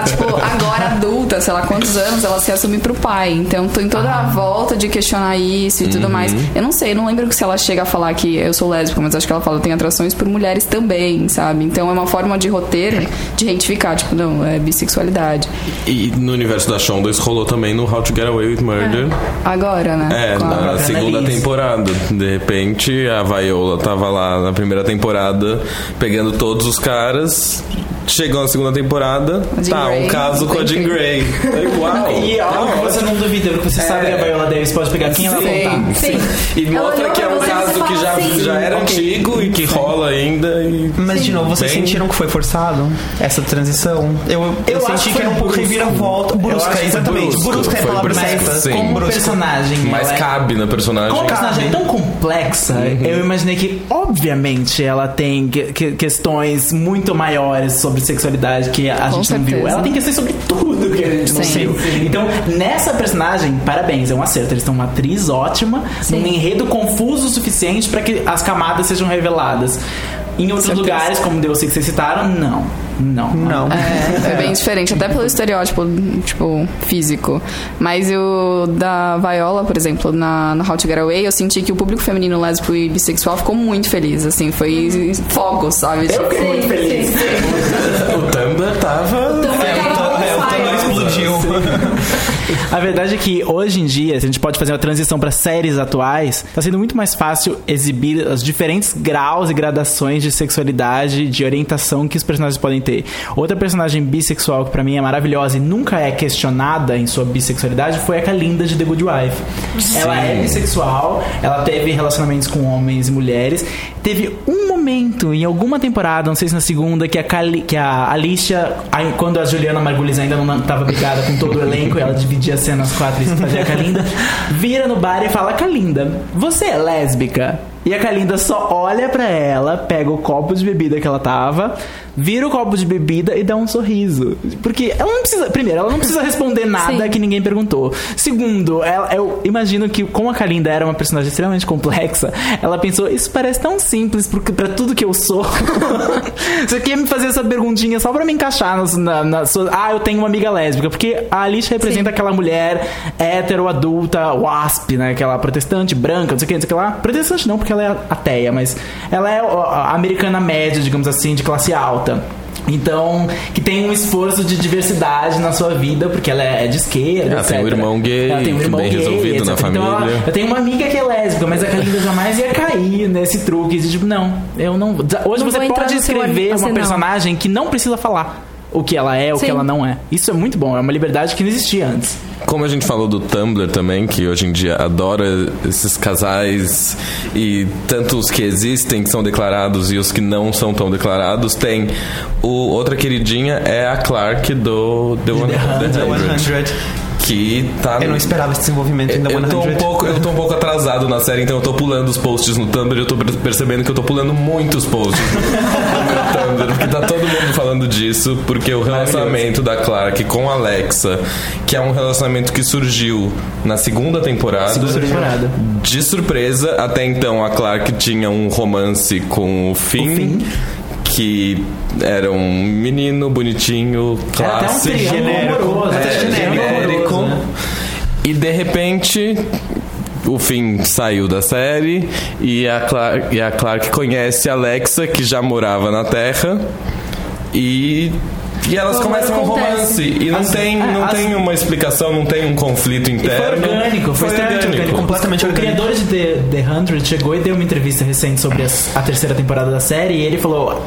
B: tipo, agora adulta, sei lá quantos anos, ela se assume pro pai. Então tem toda a volta de questionar isso e tudo mais. Eu não sei, eu não lembro se ela chega a falar que eu sou lésbica, mas acho que ela fala que tem atrações por mulheres também, sabe? Então é uma forma de roteiro de retificar, tipo, não, é bissexualidade.
D: E no universo da Shonda isso rolou também no How to Get Away with Murder.
B: Agora, né?
D: É,
B: Com
D: na segunda temporada. De repente, a Viola tava lá na primeira temporada pegando todos os caras. Chegou na segunda temporada,
B: A Jean
D: tá,
B: Grey.
D: um caso com a Jean Grey. Aí, Uau!
C: E ó, você não duvida, porque você sabe que a Viola Davis pode pegar quem ela
B: Sim.
C: voltar.
A: Sim.
D: E
A: Ela
D: mostra que é um caso que já,
A: assim,
D: já era antigo e que rola ainda. E...
E: Mas, de novo, vocês
D: Bem-
E: sentiram que foi forçado essa transição? Eu, eu,
C: Eu
E: senti
C: que
E: que era um pouco reviravolta. Brusca,
C: que
E: exatamente. Brusca é a palavra certa.
D: sim.
C: Como
E: Brusco.
C: personagem.
D: Mas
C: ela é-
D: cabe na personagem.
C: Como a personagem é tão complexa, eu imaginei que, obviamente, ela tem que- que- questões muito maiores sobre sexualidade que a
B: Com
C: gente não viu.
B: certeza.
C: Ela tem questões sobre tudo que a gente não
B: Sim.
C: viu. Então, nessa personagem, parabéns, é um acerto. Eles têm uma atriz ótima, num enredo confuso o suficiente para que as camadas sejam reveladas. Em outros
B: certeza.
C: lugares, como Deus sei que vocês citaram, não. Não.
E: Não.
B: É, é bem diferente, até pelo estereótipo, tipo, físico. Mas o da Viola, por exemplo, na, no How to Get Away, eu senti que o público feminino lésbico e bissexual ficou muito feliz, assim, foi fogo, sabe? Tipo,
C: fiquei muito feliz.
D: O Tumblr tava.
E: É, o Tumblr- é, o Tumblr explodiu.
C: A verdade é que hoje em dia, se a gente pode fazer uma transição para séries atuais, tá sendo muito mais fácil exibir os diferentes graus e gradações de sexualidade, de orientação que os personagens podem ter. Outra personagem bissexual que pra mim é maravilhosa e nunca é questionada em sua bissexualidade foi a Kalinda de The Good Wife. Ela é bissexual, ela teve relacionamentos com homens e mulheres. Teve um momento em alguma temporada, não sei se na segunda, que a, Cali, que a Alicia, quando a Juliana Margulies ainda não estava brigada com todo o elenco, ela dividia a cena as quatro e fazia a Kalinda, vira no bar e fala: Kalinda, você é lésbica? E a Kalinda só olha pra ela, pega o copo de bebida que ela tava, vira o copo de bebida e dá um sorriso. Porque ela não precisa. Primeiro, ela não precisa responder nada
A: Sim.
C: que ninguém perguntou. Segundo, ela- eu imagino que, como a Kalinda era uma personagem extremamente complexa, ela pensou: Isso parece tão simples pra tudo que eu sou. Você quer me fazer essa perguntinha só pra me encaixar nas- na, na sua- Ah, eu tenho uma amiga lésbica. Porque a Alicia representa aquela mulher hétero, adulta, wasp, né? Aquela protestante, branca, não sei o que, não sei o que lá. Protestante não, porque ela é ateia, mas ela é a americana média, digamos assim, de classe alta. Então, que tem um esforço de diversidade na sua vida, porque ela é de esquerda,
D: Ela
C: etc.
D: tem um irmão gay,
C: Ela tem um irmão
D: bem
C: gay,
D: resolvido na
C: etc. Então, ela-
D: família.
C: eu tenho uma amiga que é lésbica, mas a Kalinda jamais ia cair nesse truque de tipo, não, eu não. Hoje
A: Não
C: você pode escrever
A: assim,
C: uma
A: não.
C: personagem que não precisa falar o que ela é, o
A: Sim.
C: que ela não é. Isso é muito bom, é uma liberdade que não existia antes.
D: Como a gente falou do Tumblr também, que hoje em dia adora esses casais e tanto os que existem, que são declarados, e os que não são tão declarados, tem o, outra queridinha é a Clark do The, One, The 100,
E: 100.
D: Que tá
E: Eu não esperava esse desenvolvimento The
D: eu tô, um
E: 100.
D: pouco, eu tô um pouco atrasado na série, então eu tô pulando os posts no Tumblr e eu tô percebendo que eu tô pulando muitos posts no meu Tumblr, porque tá todo mundo falando disso, porque o relacionamento da Clark com a Alexa, que é um relacionamento que surgiu na segunda temporada,
C: Segunda temporada.
D: de surpresa, até então a Clark tinha um romance com o Finn.
C: O Finn.
D: Que era um menino bonitinho,
C: Era até um
D: clássico,
C: triângulo
E: genérico.
C: amoroso,
E: É,
D: genérico. E de repente o Finn saiu da série e a, Clark, e a Clark conhece a Alexa, que já morava na Terra, e. E elas
A: Como
D: começam um
A: acontece.
D: romance. E não,
C: As-
D: tem, não
C: as-
D: tem uma explicação, não tem um conflito
C: E foi
D: interno.
C: orgânico, foi, extremamente orgânico.
E: completamente
C: o
E: orgânico.
C: criador de The, The 100 chegou e deu uma entrevista recente sobre as- a terceira temporada da série e ele falou: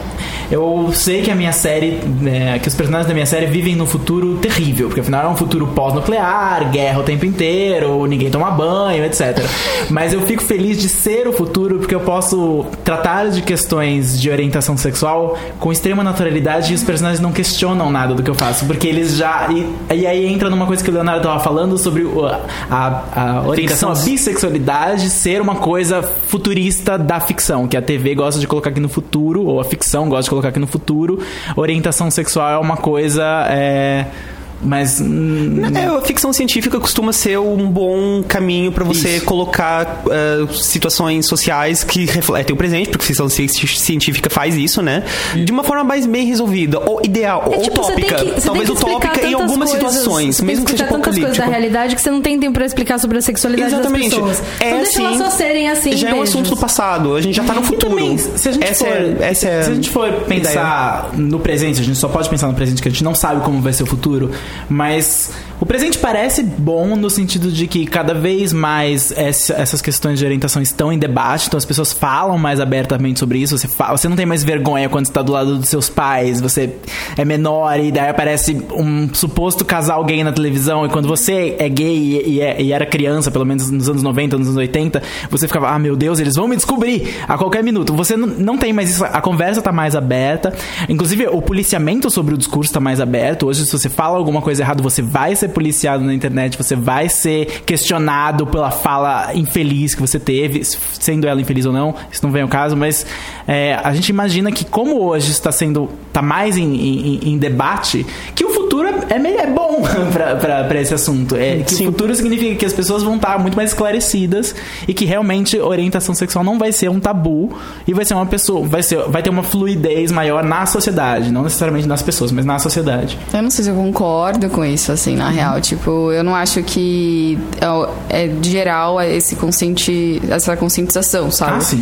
C: Eu sei que a minha série, né, que os personagens da minha série vivem num futuro terrível, porque afinal é um futuro pós-nuclear, guerra o tempo inteiro, ninguém toma banho, etc. Mas eu fico feliz de ser o futuro porque eu posso tratar de questões de orientação sexual com extrema naturalidade e os personagens não questionam nada do que eu faço, porque eles já. E, e aí entra numa coisa que o Leonardo tava falando sobre o- a, a orientação, a bissexualidade ser uma coisa futurista da ficção, que a TV gosta de colocar aqui no futuro, ou a ficção gosta de colocar aqui no futuro. Orientação sexual é uma coisa. É, mas. hum,
E: É, a ficção científica costuma ser um bom caminho pra você
C: Isso.
E: colocar eh, situações sociais que refletem o presente, porque ficção ci- científica faz isso, né? De uma forma mais bem resolvida, ou ideal, ou
A: É, tipo, você tem
E: utópica.
A: que- você
E: Talvez
A: que
E: utópica em algumas
A: coisas,
E: situações,
A: você tem
E: mesmo que seja
A: explicar tantas coisas da realidade que você não tem tempo pra explicar sobre a sexualidade
E: Exatamente.
A: das pessoas.
E: É
A: então deixa elas
E: assim,
A: só serem assim.
E: Já é um assunto do passado, a gente já tá no futuro.
C: também, se a gente
E: essa
C: for,
E: é, essa é
C: se a gente for pensar no presente, a gente só pode pensar no presente, que a gente não sabe como vai ser o futuro, mas o presente parece bom no sentido de que cada vez mais essa- essas questões de orientação estão em debate, então as pessoas falam mais abertamente sobre isso, você, fala, você não tem mais vergonha quando está do lado dos seus pais, você é menor e daí aparece um suposto casal gay na televisão e quando você é gay e, e é- e era criança, pelo menos nos anos 90, nos anos 80, você ficava, ah meu Deus, eles vão me descobrir a qualquer minuto. Você não, não tem mais isso, a conversa tá mais aberta, inclusive o policiamento sobre o discurso tá mais aberto. Hoje, se você fala alguma coisa errada, você vai ser policiado na internet, você vai ser questionado pela fala infeliz que você teve, sendo ela infeliz ou não, isso não vem ao caso, mas é, a gente imagina que como hoje está sendo, tá mais em, em- em debate, que o futuro é, me- é bom pra esse assunto. É, que
E: Sim.
C: o futuro significa que as pessoas vão estar muito mais esclarecidas e que realmente orientação sexual não vai ser um tabu e vai ser uma pessoa, vai, ser, vai ter uma fluidez maior na sociedade, não necessariamente nas pessoas, mas na sociedade.
B: Eu não sei se eu concordo com isso, assim, na real. Tipo, eu não acho que é, é de geral esse consciente, essa conscientização, sabe?
C: Ah, sim.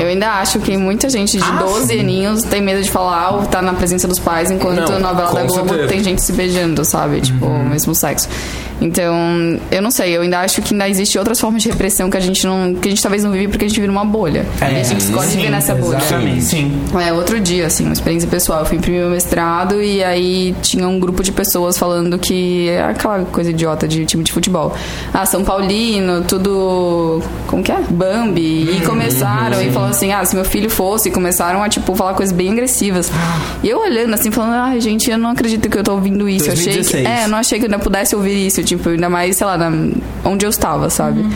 B: Eu ainda acho que muita gente de
C: Ah,
B: 12
C: sim.
B: aninhos tem medo de falar ou tá na presença dos pais, enquanto
D: Não,
B: na novela da Globo
D: certeza.
B: tem gente se beijando, sabe? Tipo, o mesmo sexo. Então, eu não sei, eu ainda acho que ainda existe outras formas de repressão que a gente não. que a gente talvez não vive porque a gente vive numa bolha.
C: É,
B: e a gente escolhe viver nessa bolha.
C: exatamente.
E: Sim.
B: É, outro dia, assim, uma experiência pessoal. Eu fui imprimir meu mestrado e aí tinha um grupo de pessoas falando que é aquela coisa idiota de time de futebol. Ah, São Paulino, tudo. Como que é? Bambi. E começaram e falaram assim: ah, se meu filho fosse, e começaram a, tipo, falar coisas bem agressivas. E eu olhando assim, falando, ai, gente, eu não acredito que eu tô ouvindo isso. Eu achei
C: 2016.
B: que. É, eu não achei que eu ainda pudesse ouvir isso, tipo, ainda mais, sei lá, na- onde eu estava, sabe?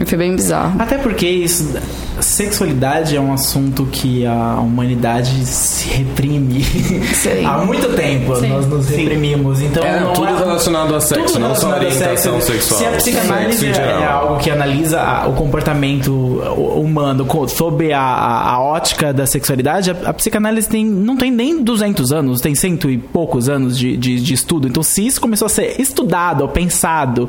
B: E Foi bem bizarro.
C: Até porque isso, sexualidade é um assunto que a humanidade se reprime
B: Sim.
C: há muito tempo.
A: Sim.
C: Nós nos reprimimos. Então
D: É,
C: não
D: tudo relacionado a sexo,
C: tudo
D: não só orientação
C: sexo.
D: sexual.
C: Se a psicanálise é, é algo que analisa a- o comportamento humano sob a, a- a ótica da sexualidade, a, a psicanálise tem, não tem nem 200 anos, tem cento e poucos anos de, de, de estudo. Então, se isso começou a ser estudado ou pensado,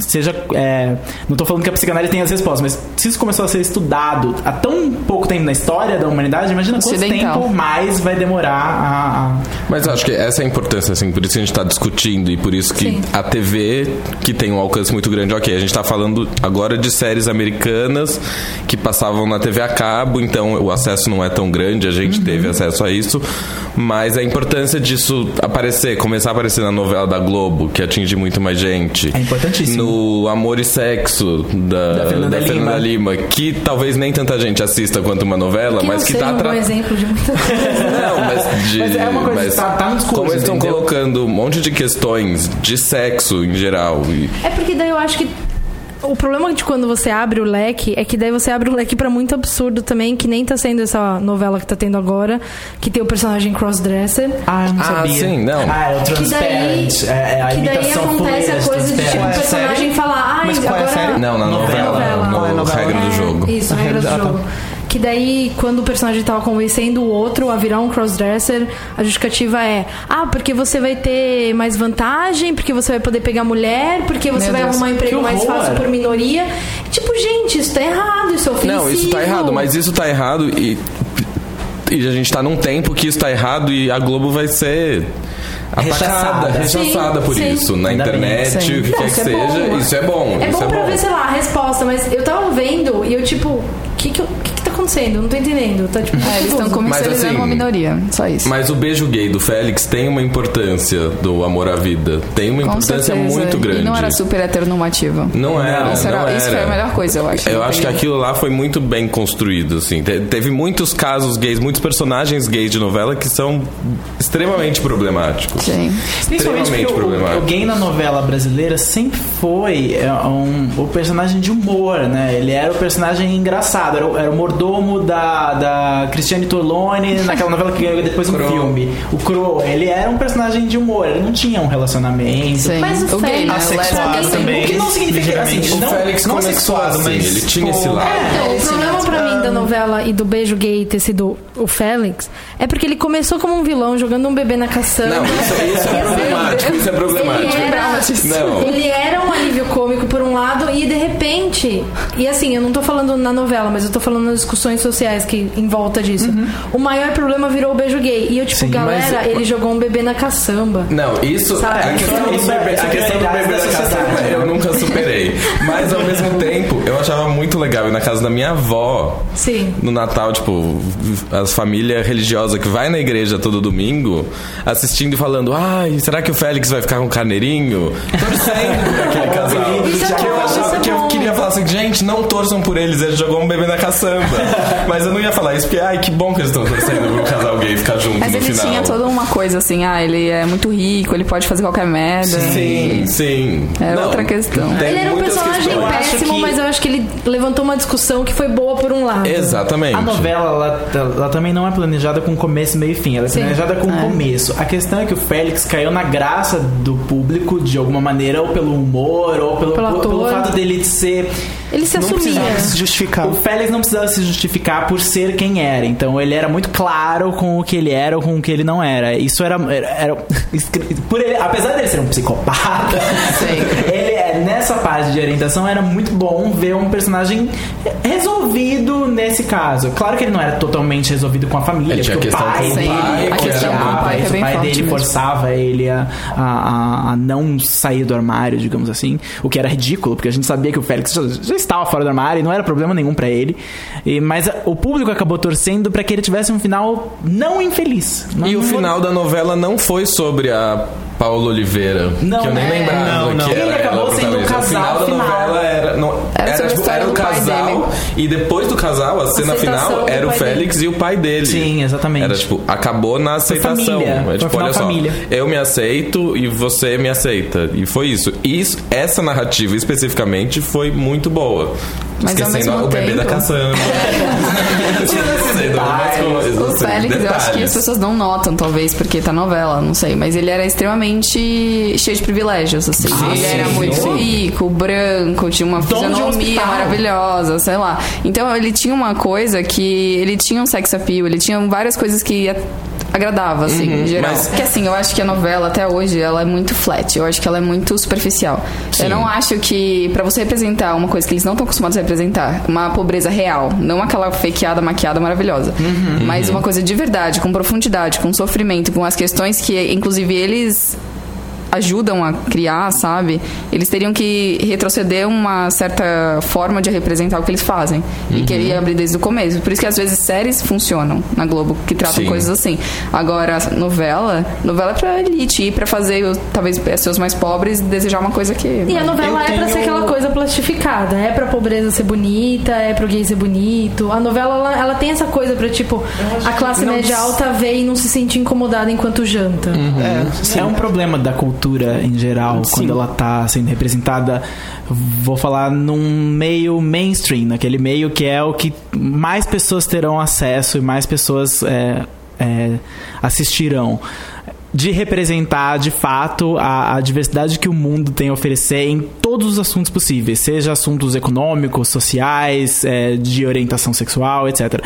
C: seja. é, não estou falando que a psicanálise tem as respostas, mas se isso começou a ser estudado há tão pouco tempo na história da humanidade, imagina quanto
B: Ocidental.
C: tempo mais vai demorar a.
D: Mas eu acho que essa é a importância, assim, por isso que a gente tá discutindo e por isso que
A: Sim.
D: a TV, que tem um alcance muito grande, ok, a gente tá falando agora de séries americanas que passavam na TV a cabo, então o acesso não é tão grande, a gente teve acesso a isso, mas a importância disso aparecer, começar a aparecer na novela da Globo, que atinge muito mais gente.
C: É importantíssimo.
D: No Amor e Sexo da,
C: Da Fernanda
D: da Fernanda
C: Lima.
D: Lima, que talvez nem tanta gente assista quanto uma novela,
A: Que
D: mas
A: não
D: que
A: seja
D: tá
A: um
D: tra-
A: exemplo de muita coisa.
D: não, mas de.
C: Mas é uma coisa que tá- tá no discurso,
D: Como eles estão colocando um monte de questões de sexo em geral. E,
A: É porque daí eu acho que o problema de quando você abre o leque é que daí você abre o leque pra muito absurdo também, que nem tá sendo essa novela que tá tendo agora, que tem o personagem crossdresser.
C: Ah, eu não
D: Ah,
C: sabia.
D: sim, não.
C: Ah, é o
A: Que daí,
C: é, é a
A: que daí acontece a coisa de tipo, o
C: Transparent.
A: personagem falar, ai,
E: Mas qual é a
A: agora.
E: série?
D: não, na novela.
A: Novela.
D: No
E: é a novela?
D: regra do
A: É,
D: jogo.
A: Isso, regra do
E: ah,
A: jogo. Que daí, quando o personagem tava convencendo o outro a virar um crossdresser, a justificativa é: ah, porque você vai ter mais vantagem, porque você vai poder pegar mulher, porque você
B: Meu
A: vai
B: Deus.
A: arrumar um emprego mais fácil por minoria. Tipo, gente, isso tá errado, isso é ofensivo.
D: Não, isso tá errado, mas isso tá errado e. E a gente tá num tempo que isso tá errado e a Globo vai ser. Atacada,
C: Rechaçada.
D: rechaçada
A: Sim,
D: por
A: sim.
D: isso. Na
C: Ainda bem.
D: internet,
B: Sim.
D: o que
A: Não,
D: quer que
A: é
D: seja.
A: bom.
D: Isso é bom.
A: É
D: isso
A: bom
D: é
A: pra
D: bom.
A: ver, sei lá, a resposta, mas eu tava vendo e eu, tipo, o que que, eu- acontecendo? Não tô entendendo. Tá, tipo,
B: É, eles estão comercializando
D: assim,
B: uma minoria. Só isso.
D: Mas o beijo gay do Félix tem uma importância do amor à vida. Tem uma
B: Com
D: importância
B: certeza.
D: muito grande.
B: E não era super heteronormativo.
D: Não era,
B: Isso, era,
D: não
B: isso foi a melhor coisa, eu acho.
D: Eu acho que aquilo lá foi muito bem construído, assim. Te- Teve muitos casos gays, muitos personagens gays de novela que são extremamente problemáticos.
B: Sim.
C: Principalmente
D: Extremamente
C: porque o,
D: problemático.
C: o gay na novela brasileira sempre foi é, um, o personagem de humor, né? Ele era o personagem engraçado, era, o- era o mordomo da, da Cristiane Torlone naquela novela que ganhou depois um
D: Crow.
C: filme. O Crow, ele era um personagem de humor, ele não tinha um relacionamento.
B: Sim.
A: Mas o
B: gay, né? O
E: Assexuado
B: lésbico
E: também.
C: O que não significa que assim.
D: O
C: não,
D: Félix
C: não sexuado, mas
D: ele tinha esse
C: tipo,
D: lado.
A: Então, o problema pra mim da novela e do beijo gay ter sido o Félix é porque ele começou como um vilão jogando um bebê na caçamba.
D: Não, isso, isso é problemático, isso é problemático.
A: Ele era,
D: Não.
A: ele era um alívio cômico por um lado e de repente, e assim, eu não tô falando na novela, mas eu tô falando nas discussões sociais que em volta disso. O maior problema virou o beijo gay. E eu tipo,
C: Sim,
A: galera,
D: mas-
A: ele jogou um bebê na caçamba.
D: Não, isso.
A: Sabe?
D: A questão, do
C: Isso é-
D: bebê, a
C: é
D: questão do bebê caçamba eu nunca superei. Mas ao mesmo tempo, eu achava muito legal ir na casa da minha avó.
A: Sim.
D: No Natal, tipo, as famílias religiosas que vai na igreja todo domingo, assistindo e falando: ai, será que o Félix vai ficar com o carneirinho? Torcendo por aquele casal.
A: Isso é
D: que eu
A: bom,
D: achava
A: isso é
D: que eu queria falar assim, gente, não torçam por eles, ele jogou um bebê na caçamba. Mas eu não ia falar isso, porque, ai, que bom que eles estão torcendo pro casal gay ficar junto
B: Mas
D: no
B: ele
D: final.
B: tinha toda uma coisa assim, ah, ele é muito rico, ele pode fazer qualquer merda.
D: Sim, sim.
B: É outra questão.
A: ele era um personagem
D: questões.
A: Péssimo,
C: que-
A: mas eu acho que ele levantou uma discussão que foi boa por um lado.
D: Exatamente.
C: A novela, ela, ela também não é planejada com começo, meio e fim. Ela é
A: Sim.
C: planejada com começo. A questão é que o Félix caiu na graça do público de alguma maneira, ou pelo humor, ou pelo,
A: Pelo
C: pelo fato dele de ser.
A: Ele se
E: Não
A: assumia.
E: precisava se justificar.
C: O Félix não precisava se justificar por ser quem era. Então ele era muito claro com o que ele era ou com o que ele não era. Isso era. era, era- por ele, apesar dele ser um psicopata, ele é, nessa parte de orientação era muito bom ver um personagem resolvido nesse caso. Claro que ele não era totalmente resolvido com a família,
D: Ele tinha
C: porque o pai dele
D: pai,
B: o pai
C: o dele
B: mesmo.
C: forçava ele a, a, a- a não sair do armário, digamos assim, o que era ridículo, porque a gente sabia que o Félix já, já estava fora do armário e não era problema nenhum pra ele. E, mas o público acabou torcendo pra que ele tivesse um final não infeliz. Não-
D: E o
C: não-
D: final da novela não foi sobre a Paula Oliveira,
C: Não,
D: que eu nem
C: é.
D: lembrava
E: Não, não.
D: que
C: Ele
D: era
C: acabou
D: ela a
C: sendo o casal
D: O final da
C: final.
D: novela era, não,
B: Era
D: era, tipo, era o casal
B: dele.
D: e depois do casal, a cena
A: aceitação
D: final era o Félix e o pai dele.
C: Sim, exatamente.
D: Era tipo, acabou na aceitação.
C: família,
D: É, tipo,
C: final
D: olha só,
C: família.
D: eu me aceito e você me aceita. E foi isso. E isso, essa narrativa especificamente foi muito boa.
B: Mas
D: Esquecendo o bebê
B: tempo-
D: da caçamba. Coisas,
B: O
D: assim,
B: Félix, eu acho que as pessoas não notam, talvez, porque tá novela, não sei. Mas ele era extremamente cheio de privilégios, assim. ele era
D: sim,
B: muito
D: sim.
B: rico, branco, tinha uma
C: um
B: fisionomia
C: hospital.
B: maravilhosa, sei lá. Então ele tinha uma coisa que. Ele tinha um sex appeal, ele tinha várias coisas que. Agradava, assim,
D: Uhum,
B: em geral.
D: mas-
B: Porque assim, eu acho que a novela até hoje, ela é muito flat. Eu acho que ela é muito superficial.
D: Sim.
B: Eu não acho que pra você representar uma coisa que eles não estão acostumados a representar, uma pobreza real, não aquela fakeada, maquiada maravilhosa,
D: Uhum.
B: mas uma coisa de verdade, com profundidade, com sofrimento, com as questões que inclusive eles ajudam a criar, sabe? Eles teriam que retroceder uma certa forma de representar o que eles fazem. E queria abrir desde o começo. Por isso que às vezes séries funcionam na Globo, que tratam
D: Sim.
B: coisas assim. Agora, novela, novela é pra elite, e pra fazer, os- talvez, pessoas mais pobres desejar uma coisa que.
A: E a novela
E: Eu
A: é pra ser
E: tenho-
A: aquela coisa plastificada. É pra pobreza ser bonita, é pro gay ser bonito. A novela, ela, ela tem essa coisa pra, tipo, a classe
E: não-
A: média alta ver e não se sentir incomodada enquanto janta.
C: É, um problema da cultura em geral,
E: Sim.
C: quando ela tá sendo representada, vou falar num meio mainstream, naquele meio que é o que mais pessoas terão acesso e mais pessoas é, é, assistirão. De representar de fato a, a diversidade que o mundo tem a oferecer em todos os assuntos possíveis, seja assuntos econômicos, sociais, é, de orientação sexual, etc.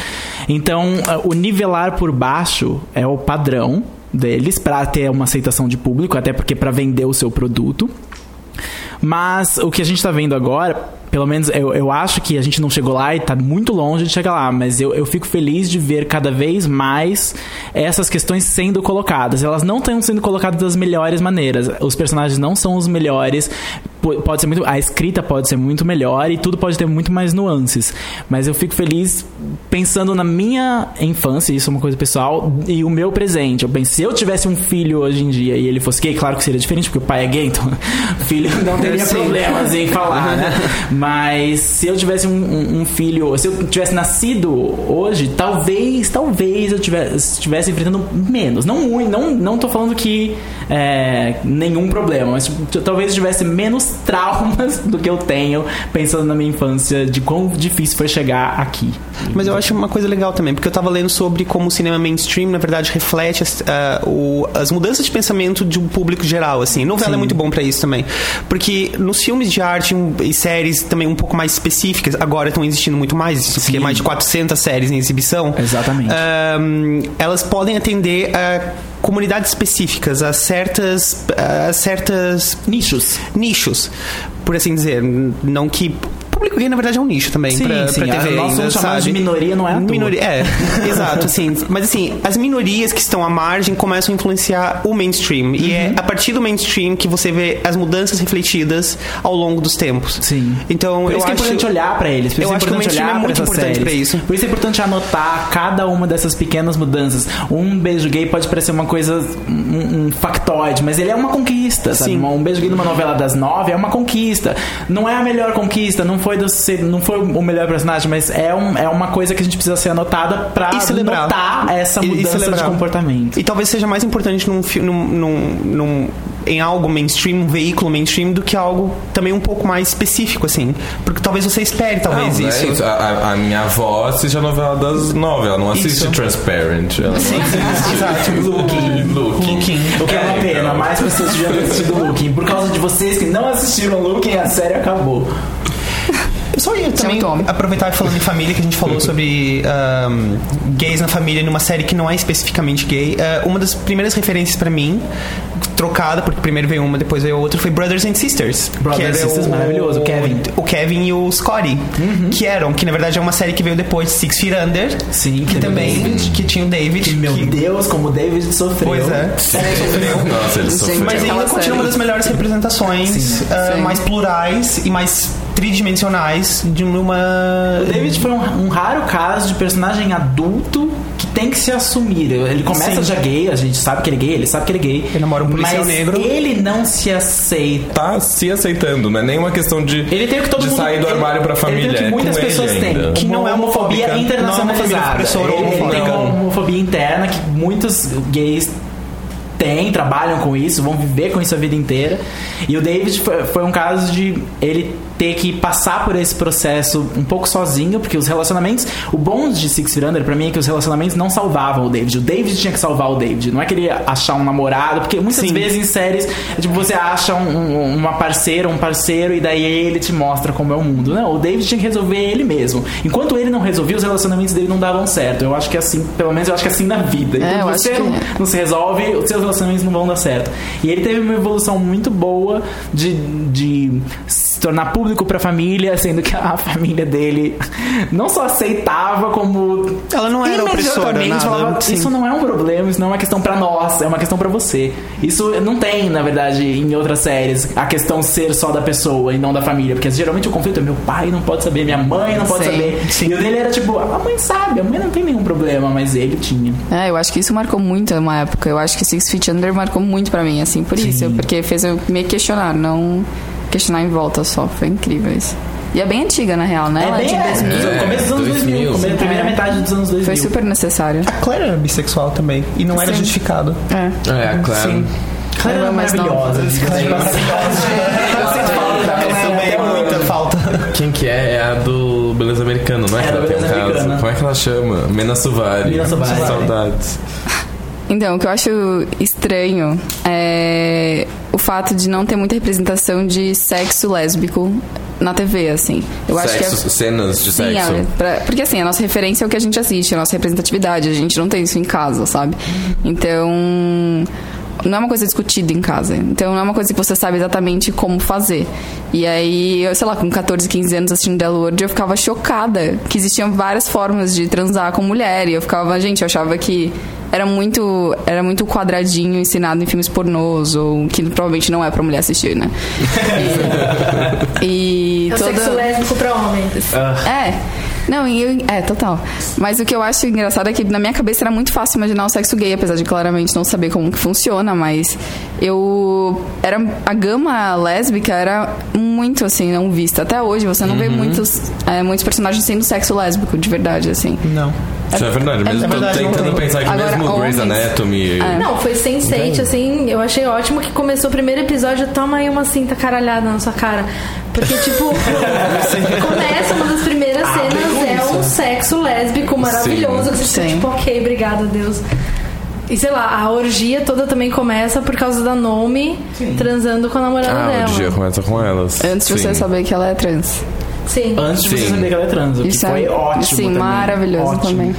C: Então, o nivelar por baixo é o padrão deles para ter uma aceitação de público, até porque para vender o seu produto. Mas o que a gente tá vendo agora, pelo menos eu, eu acho que a gente não chegou lá e tá muito longe de chegar lá, mas eu, eu fico feliz de ver cada vez mais essas questões sendo colocadas. Elas não estão sendo colocadas das melhores maneiras. Os personagens não são os melhores. Po- Pode ser muito, a escrita pode ser muito melhor e tudo pode ter muito mais nuances. Mas eu fico feliz pensando na minha infância, isso é uma coisa pessoal, e o meu presente. Eu penso, se eu tivesse um filho hoje em dia e ele fosse gay, claro que seria diferente, porque o pai é gay, então filho não teria
E: Sim.
C: problemas em falar, né? Mas se eu tivesse um, um- um filho, se eu tivesse nascido hoje, talvez, talvez eu tivesse, estivesse enfrentando menos. Não muito, não, não tô falando que é, nenhum problema, mas tipo, talvez eu tivesse menos traumas do que eu tenho pensando na minha infância, de quão difícil foi chegar aqui.
E: Mas eu acho uma coisa legal também, porque eu tava lendo sobre como o cinema mainstream, na verdade, reflete as, ah, o- as mudanças de pensamento de um público geral, assim. Novela é muito bom pra isso também. Porque nos filmes de arte e séries também um pouco mais específicas, agora estão existindo muito mais, isso, porque
C: Sim.
E: mais de 400 séries em exibição.
C: Exatamente.
E: Ahn, elas podem atender a comunidades específicas, a certas, a certas
C: Nichos.
E: nichos, por assim dizer. Não que público gay, na verdade, é um nicho também
C: Sim,
E: pra,
C: sim,
E: pra TV
C: nós
E: ainda,
C: somos chamados de minoria, não é à toa.
E: Minoria, é, exato, assim. Mas assim, as minorias que estão à margem começam a influenciar o mainstream. E
C: Uhum.
E: é a partir do mainstream que você vê as mudanças refletidas ao longo dos tempos.
C: Sim.
E: Então,
C: Por
E: eu
C: isso que é
E: acho...
C: importante olhar pra eles. Por
E: Eu
C: isso
E: acho
C: é
E: que o
C: importante
E: mainstream
C: olhar
E: é muito importante
C: séries.
E: pra isso.
C: Por isso é importante anotar cada uma dessas pequenas mudanças. Um beijo gay pode parecer uma coisa, um, um factoide, mas ele é uma conquista, sabe?
E: Sim.
C: Um beijo gay numa novela das nove é uma conquista. Não é a melhor conquista, não foi, do, não foi o melhor personagem, mas é, um, é uma coisa que a gente precisa ser anotada pra
E: celebrar.
C: notar essa mudança de comportamento.
E: E talvez seja mais importante num, num, num, num- em algo mainstream, um veículo mainstream, do que algo também um pouco mais específico, assim. Porque talvez você espere, talvez,
D: Não,
E: isso.
D: É isso. A, a- minha avó assiste a novela das nove, ela não assiste
E: Isso.
D: Transparent. Ela não assiste
E: Exato.
D: Looking. Looking.
C: O que é uma pena, mais pessoas deviam ter assistido Looking. Por causa de vocês que não assistiram Looking, a série acabou.
E: Eu só ia também
B: muito homem.
E: aproveitar e falando em família, que a gente falou sobre ahm, gays na família numa série que não é especificamente gay. Ah, uma das primeiras referências pra mim, trocada, porque primeiro veio uma, depois veio outra, foi Brothers and Sisters.
C: Brothers
E: que era
C: and Sisters, maravilhoso, o Kevin. Uhum.
E: O Kevin e o Scotty. Que eram, que na verdade é uma série que veio depois de Six Feet Under.
C: Sim,
E: que
C: que
E: também,
C: o David.
E: que tinha o David.
C: Meu
E: que,
C: Deus, como o David sofreu.
E: Pois é.
D: Nossa, ele sofreu.
E: Mas ainda continua uma das melhores representações
C: Sim.
E: ah,
B: Sim.
E: mais plurais e mais tridimensionais de uma.
C: O David foi um, um raro caso de personagem adulto que tem que se assumir. Ele começa
E: Sim.
C: já gay, a gente sabe que ele é gay, ele sabe que ele é gay.
E: Ele namora um policial
C: mas
E: negro.
C: ele não se aceita.
D: Tá se aceitando, não é nem uma questão de,
C: Ele tem que todo
D: de
C: mundo
D: sair do
C: ele-
D: armário pra
C: ele
D: família.
C: tem o que
D: é
C: muitas
D: com ele
C: pessoas têm, que não é homofobia
E: Não é uma
C: internacionalizada.
E: família opressora ou
C: ele, ele tem uma homofobia interna que muitos gays têm, trabalham com isso, vão viver com isso a vida inteira. E o David foi, foi um caso de ele ter que passar por esse processo um pouco sozinho, porque os relacionamentos. O bom de Six Feet Under pra mim é que os relacionamentos não salvavam o David. O David tinha que salvar o David. Não é que ele ia achar um namorado, porque muitas
E: Sim.
C: vezes em séries, é tipo, você acha um- um- uma parceira, um parceiro, e daí ele te mostra como é o mundo. Não, o David tinha que resolver ele mesmo. Enquanto ele não resolvia, os relacionamentos dele não davam certo. Eu acho que é assim, pelo menos eu acho que é assim na vida.
B: É,
C: Enquanto
B: acho
C: você
B: que
C: não,
B: é.
C: não se resolve, os seus relacionamentos não vão dar certo. E ele teve uma evolução muito boa de, de tornar público pra família, sendo que a família dele não só aceitava, como.
E: Ela não era opressora, nada,
C: falava,
E: sim.
C: Isso não é um problema, isso não é uma questão pra nós, é uma questão pra você. Isso não tem, na verdade, em outras séries, a questão ser só da pessoa e não da família. Porque geralmente o conflito é meu pai não pode saber, minha mãe não pode
B: Sim.
C: saber. E o dele era tipo, a mãe sabe, a mãe não tem nenhum problema, mas ele tinha.
B: É, eu acho que isso marcou muito uma época. Eu acho que Six Feet Under marcou muito pra mim, assim, por isso. Porque fez eu me questionar, não questionar em volta só. Foi incrível isso. E é bem antiga, na real, né? Ela é de 2000.
D: É,
C: começo dos anos 2000,
D: 2000,
C: come- primeira
B: É.
C: metade dos anos 2000.
B: Foi super necessário.
F: A Claire era bissexual também. E não era
B: Sim.
F: justificado.
B: É.
D: É, claro.
F: Sim.
C: Claro,
B: Ela é mais
C: maravilhosa.
F: Também é muita falta.
D: Quem que é? É a do Beleza Americano, não é?
C: É,
D: que
C: do
D: ela tem um
C: Beleza
D: caso?
C: Americana.
D: Como é que ela chama? Mena Suvari.
C: Mena Suvari.
D: Saudades.
B: Então, o que eu acho estranho é o fato de não ter muita representação de sexo lésbico na TV, assim. Eu acho que é...
D: Sexo, cenas de
B: Sim,
D: sexo.
B: é, pra- porque assim, a nossa referência é o que a gente assiste, a nossa representatividade, a gente não tem isso em casa, sabe? Então, não é uma coisa discutida em casa. Então, não é uma coisa que você sabe exatamente como fazer. E aí, eu sei lá, com 14, 15 anos assistindo Del World, eu ficava chocada que existiam várias formas de transar com mulher. E eu ficava, gente, eu achava que era muito, era muito quadradinho ensinado em filmes pornôs, ou que provavelmente não é pra mulher assistir, né? E, e
A: É o
B: toda...
A: sexo lésbico pra homens.
B: É. Não, e eu, é, total. Mas o que eu acho engraçado é que na minha cabeça era muito fácil imaginar o sexo gay, apesar de claramente não saber como que funciona, mas eu era a gama lésbica era muito assim não vista. Até hoje você não vê muitos é, muitos personagens sendo sexo lésbico de verdade assim.
F: Não.
D: Isso é verdade. Mesmo
B: é
D: tô
F: verdade,
D: tentando pensar que
B: Agora,
D: mesmo Grey's
B: homens-
D: Anatomy...
A: Não, foi Sense8, assim, eu achei ótimo que começou o primeiro episódio, toma aí uma cinta caralhada na sua cara. Porque, tipo, começa uma das primeiras cenas, é um sexo lésbico maravilhoso, que você fica,
B: Sim.
A: tipo, ok, obrigada, Deus. E sei lá, a orgia toda também começa por causa da Nomi transando com a namorada
D: Ah,
A: dela.
D: o dia começa com elas.
B: Antes de você
D: Sim.
B: saber que ela é trans.
A: Sim.
C: Antes de você
D: Sim.
C: saber que ela é trans, o que
B: Isso
C: foi
B: é
C: ótimo
B: sim,
C: também.
B: maravilhoso
C: Ótimo.
B: também.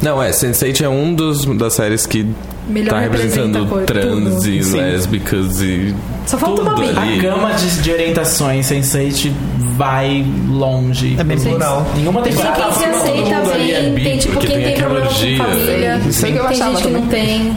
D: Não, é, Sense8 é um dos das séries que
A: Melhor
D: tá representando trans
A: tudo.
D: e
C: Sim.
D: lésbicas e
A: Só falta
D: tudo
A: uma
D: ali.
C: A gama de, de orientações Sense8 vai longe.
F: É bem plural.
C: Nenhuma
A: Tem
C: temporada
A: quem se aceita
D: é
A: bem, tem tipo quem
D: tem
A: tem problema com família,
B: isso aí que eu
A: tem
B: achava
A: gente que não tem.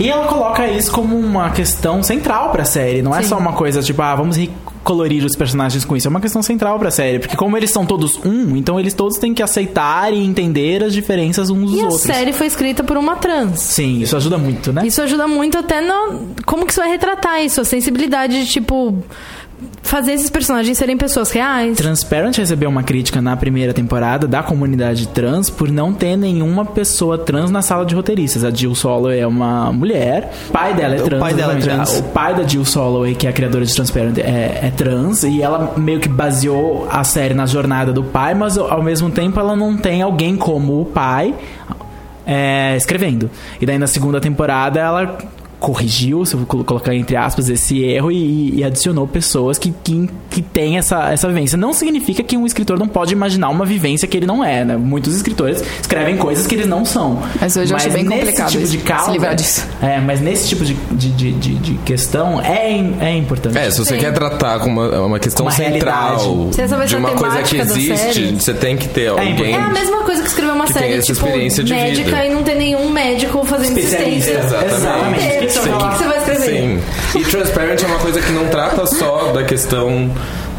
C: E ela coloca isso como uma questão central pra série. Não é
A: Sim.
C: só uma coisa tipo, ah, vamos colorir os personagens com isso. É uma questão central pra série. Porque como eles são todos um, então eles todos têm que aceitar e entender as diferenças uns dos
A: E a
C: outros.
A: série foi escrita por uma trans.
C: Sim, isso ajuda muito, né?
A: Isso ajuda muito até no. Como que você vai retratar isso? A sensibilidade de, tipo. Fazer esses personagens serem pessoas reais.
C: Transparent recebeu uma crítica na primeira temporada da comunidade trans por não ter nenhuma pessoa trans na sala de roteiristas. A Jill Soloway é uma mulher, o pai dela é
E: O
C: trans.
E: pai dela é
C: exatamente.
E: trans.
C: O pai da Jill Soloway, que é a criadora de Transparent, é, é trans e ela meio que baseou a série na jornada do pai, mas ao mesmo tempo ela não tem alguém como o pai é, escrevendo. E daí na segunda temporada ela corrigiu, se eu colocar entre aspas, esse erro e, e adicionou pessoas que, que, que têm essa, essa vivência. Não significa que um escritor não pode imaginar uma vivência que ele não é, né? Muitos escritores escrevem coisas que eles não são.
B: Mas hoje eu acho bem
C: nesse
B: complicado
C: tipo
B: isso,
C: de
B: se
C: causa,
B: livrar disso.
C: É, mas nesse tipo de, de, de, de, de questão é, é importante.
D: É, se você
A: Sim.
D: quer tratar com uma, uma questão
C: Uma
D: central
C: realidade.
A: Se
D: de uma coisa que existe, você tem que ter alguém.
A: É a mesma coisa que escrever uma
D: que
A: série tipo médica
D: vida.
A: e não ter nenhum médico fazendo assistência.
D: Exatamente.
A: Inteiro.
C: Sim.
A: O que que você vai escrever?
D: Sim. E Transparent é uma coisa que não trata só da questão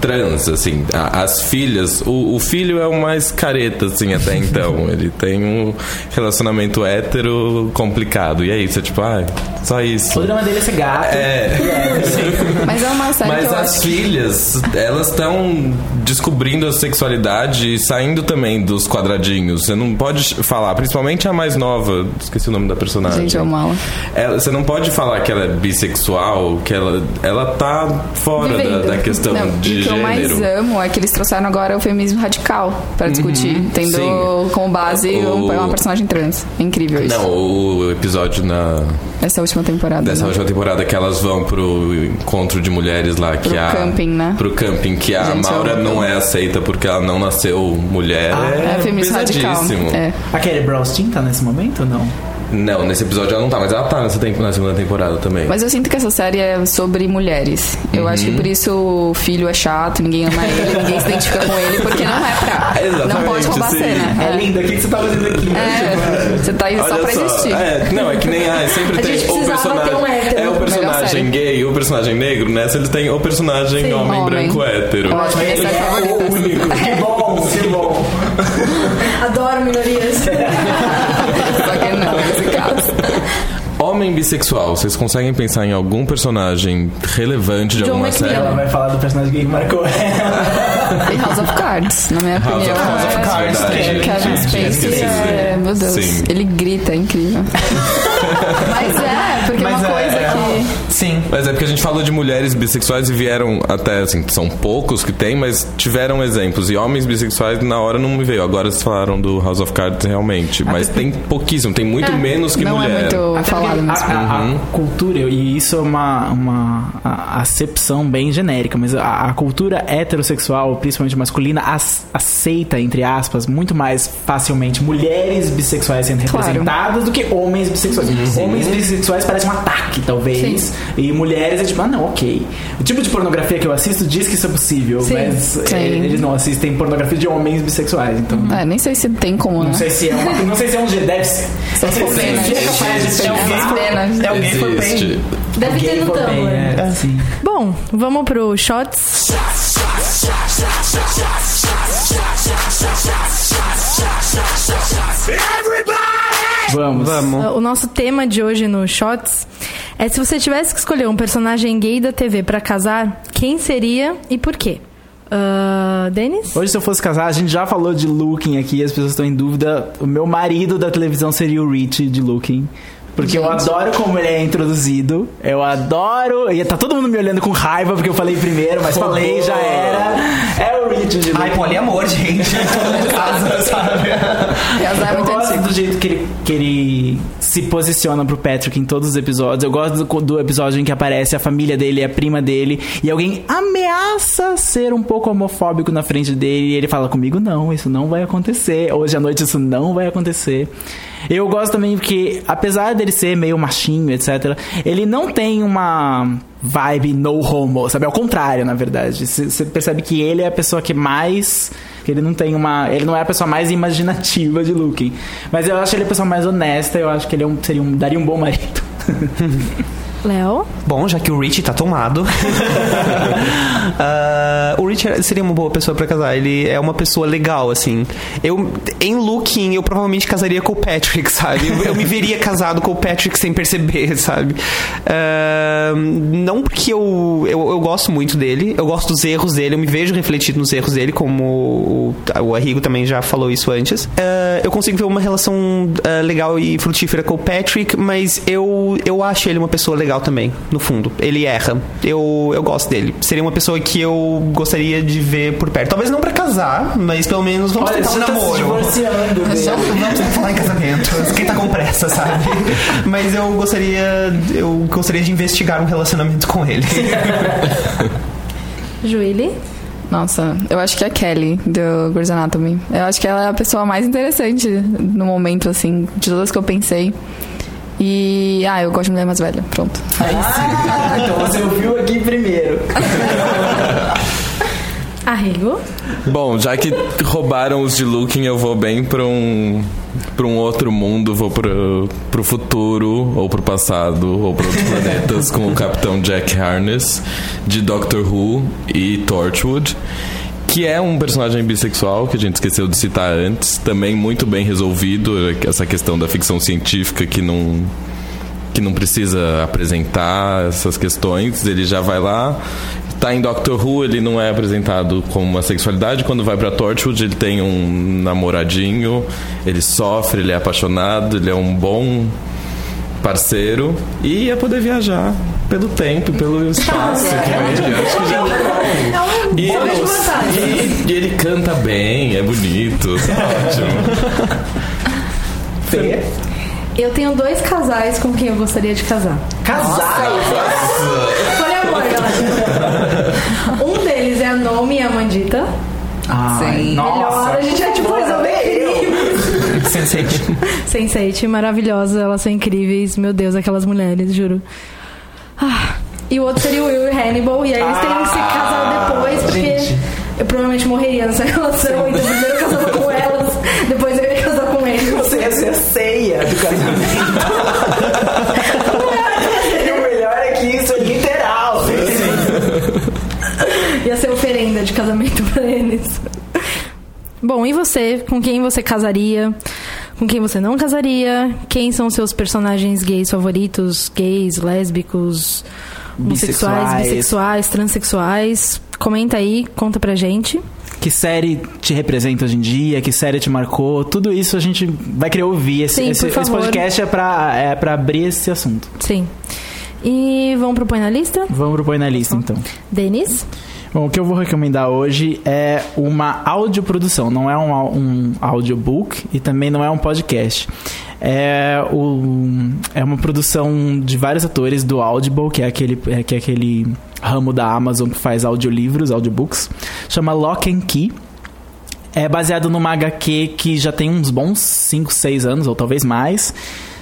D: trans, assim. A- As filhas, o, o filho é o mais careta, assim, até então. Ele tem um relacionamento hétero complicado. E é isso, é tipo, ah, só isso.
C: O drama dele é ser gato.
D: É,
B: Mas é uma série
D: mas
B: que eu
D: as
B: acho que...
D: filhas, elas estão descobrindo a sexualidade e saindo também dos quadradinhos. Você não pode falar, principalmente a mais nova, esqueci o nome da personagem.
B: Gente, eu mala.
D: Ela- você não pode falar que ela é bissexual, que ela, ela tá fora da, da questão
B: Não,
D: de
B: e o que eu mais amo é que eles trouxeram agora o feminismo radical pra discutir, tendo
D: sim.
B: como base
D: O-
B: um- uma personagem trans. É incrível isso.
D: Não, o episódio na,
B: Essa última temporada.
D: dessa
B: né?
D: última temporada que elas vão pro encontro de mulheres lá que
B: Pro
D: a
B: camping, né?
D: pro camping que a
B: Gente,
D: Maura
B: eu-
D: não é aceita porque ela não nasceu mulher
B: É,
D: é,
B: feminismo radical. É.
C: A Kelly Brownstein tá nesse momento ou não?
D: Não, nesse episódio ela não tá, mas ela tá nessa tempo, na segunda temporada também.
B: Mas eu sinto que essa série é sobre mulheres. Eu acho
D: Uhum.
B: que por isso o filho é chato, ninguém ama ele, ninguém se identifica com ele, porque não é pra.
D: Exatamente,
B: não pode roubar
D: sim.
B: cena.
C: É, linda, o que, que você tá fazendo aqui?
B: É, você tá aí só pra existir.
D: É, não, é que nem ah, sempre
A: A
D: tem
A: gente
D: o personagem.
A: ter um hétero.
D: é o personagem gay ou o personagem negro, nessa eles têm o personagem homem,
B: Homem.
D: branco hétero.
B: Eu acho que essa é a favorita.
C: Que bom, que bom.
A: Adoro minorias.
B: Só que não, nesse caso.
D: Homem bissexual, vocês conseguem pensar em algum personagem relevante de
A: John
D: alguma
A: McNeil.
D: série?
C: Ela vai falar do personagem gay que marcou ela.
B: E House of Cards, na minha
D: House
B: opinião.
D: of- House of
B: é-
D: Cards,
B: é-
D: verdade.
B: Kevin Spacey
D: Esqueci.
B: é, meu Deus,
D: Sim.
B: ele grita, é incrível. Mas é, porque é
E: Mas
B: uma
E: é,
B: coisa
E: é.
B: que...
E: Sim.
D: Mas é porque a gente falou de mulheres bissexuais e vieram até, assim, são poucos que tem, mas tiveram exemplos. E homens bissexuais na hora não me veio. Agora vocês falaram do House of Cards realmente. Mas tem pouquíssimo, tem muito menos que
B: Não é
D: mulher.
B: muito
C: Até
B: falado mesmo.
C: a, a- a
D: Uhum.
C: cultura, e isso é uma, uma a- acepção bem genérica, mas a, a cultura heterossexual, principalmente masculina, as- aceita, entre aspas, muito mais facilmente mulheres bissexuais sendo
B: Claro.
C: representadas do que homens bissexuais. Homens bissexuais parece um ataque, talvez.
B: Sim.
C: E mulheres é tipo, ah, não, ok. O tipo de pornografia que eu assisto diz que isso é possível,
A: Sim.
C: mas
B: Sim.
C: eh, eles não assistem pornografia de homens bissexuais, então.
B: É, nem sei se tem como, né?
C: Não sei se é uma, não sei se é um deve ser.
B: Só
C: Não sei
B: for
C: se é
B: É.
E: É for
D: Existe.
E: pain.
A: Deve ter no
C: bem,
A: Tumblr.
C: é, sim.
A: Bom, vamos pro shots.
C: Vamos.
E: Vamos.
A: O nosso tema de hoje no Shots é se você tivesse que escolher um personagem gay da TV pra casar, quem seria e por quê? Ah, Denis?
C: Hoje, se eu fosse casar, a gente já falou de Looking aqui, as pessoas estão em dúvida. O meu marido da televisão seria o Rich de Looking. Porque eu
B: Gente.
C: adoro como ele é introduzido. Eu adoro. E tá todo mundo me olhando com raiva porque eu falei primeiro, mas falei, já era. É o Rich de Looking.
E: Ai, poliamor, gente. Todo caso, sabe?
B: Casar é
C: Eu gosto
B: antigo.
C: do jeito que ele, que ele se posiciona pro Patrick em todos os episódios. Eu gosto do, do episódio em que aparece a família dele, a prima dele, e alguém ameaça ser um pouco homofóbico na frente dele, e ele fala comigo, não, isso não vai acontecer. Hoje à noite isso não vai acontecer. Eu gosto também porque, apesar dele ser meio machinho, etc., ele não tem uma vibe no homo, sabe? Ao contrário, na verdade. Você percebe que ele é a pessoa que mais. Que ele não tem uma. Ele não é a pessoa mais imaginativa de Looking. Mas eu acho ele a pessoa mais honesta, eu acho que ele é um, seria um, daria um bom marido.
A: Léo?
E: Bom, já que o Rich tá tomado. ah, o Rich seria uma boa pessoa pra casar. Ele é uma pessoa legal, assim. Eu, em looking, eu provavelmente casaria com o Patrick, sabe? Eu, eu me veria casado com o Patrick sem perceber, sabe? Ah, não porque eu, eu, eu gosto muito dele, eu gosto dos erros dele, eu me vejo refletido nos erros dele, como o, o Arrigo também já falou isso antes. Ah, eu consigo ver uma relação legal e frutífera com o Patrick, mas eu, eu acho ele uma pessoa legal também, no fundo. Ele erra. Eu, eu gosto dele. Seria uma pessoa que eu gostaria de ver por perto. Talvez não pra casar, mas pelo menos vamos tentar um namoro.
C: divorciando
E: Não, não precisa falar em casamento. Quem tá com pressa, sabe? Mas eu gostaria. Eu gostaria de investigar um relacionamento com ele.
A: Juíli?
B: Nossa, eu acho que é a Kelly, do Grey's Anatomy. Eu acho que ela é a pessoa mais interessante no momento, assim, de todas que eu pensei. E. Ah, eu gosto de mulher mais velha. Pronto. É.
C: Ah, então você ouviu aqui primeiro.
A: Arrigo?
D: Bom, já que roubaram os de Looking, eu vou bem pra um, pra um outro mundo, vou pro, pro futuro, ou pro passado, ou pra outros planetas, com o Capitão Jack Harness, de Doctor Who e Torchwood. Que é um personagem bissexual, que a gente esqueceu de citar antes. Também muito bem resolvido, essa questão da ficção científica que não que não precisa apresentar essas questões, ele já vai lá. Tá em Doctor Who, ele não é apresentado como uma sexualidade. Quando vai pra Torchwood, ele tem um namoradinho, ele sofre, ele é apaixonado, ele é um bom parceiro e ia poder viajar pelo tempo, pelo espaço com ele. Acho que já
A: É
D: e,
A: vantagem.
D: e- e ele canta bem, é bonito, ótimo.
A: Eu tenho dois casais com quem eu gostaria de casar.
C: Casar!
A: Poliamor, galera. Um deles é a Nomi e a Mandita.
C: Ai,
B: Sim.
A: Melhor, a gente é tipo resolver
E: Sense8.
A: Sense8, maravilhosas, elas são incríveis. Meu Deus, aquelas mulheres, juro. Ah, e o outro seria o Will e Hannibal, e aí eles teriam que se casar depois, porque eu provavelmente morreria nessa relação, então primeiro eu casava com elas, depois eu ia casar com eles.
G: Você ia ser a ceia do casamento. e o melhor é que isso é literal.
A: Ia ser oferenda de casamento pra eles. Bom, e você? Com quem você casaria? Com quem você não casaria? Quem são seus personagens gays favoritos? Gays, lésbicos, homossexuais,
C: Bissexuais.
A: bissexuais, transexuais? Comenta aí, conta pra gente.
C: Que série te representa hoje em dia? Que série te marcou? Tudo isso a gente vai querer ouvir. Esse,
A: Sim,
C: esse, esse podcast é pra, é pra abrir esse assunto.
A: Sim. E vamos pro Põe na Lista?
C: Vamos propor na lista, então.
A: Denis?
C: Bom, o que eu vou recomendar hoje é uma audioprodução, não é um, um audiobook e também não é um podcast. É, o, é uma produção de vários atores do Audible, que é aquele, é, que é aquele ramo da Amazon que faz audiolivros, audiobooks. Chama Lock and Key. É baseado numa HQ que já tem uns bons 5, 6 anos, ou talvez mais.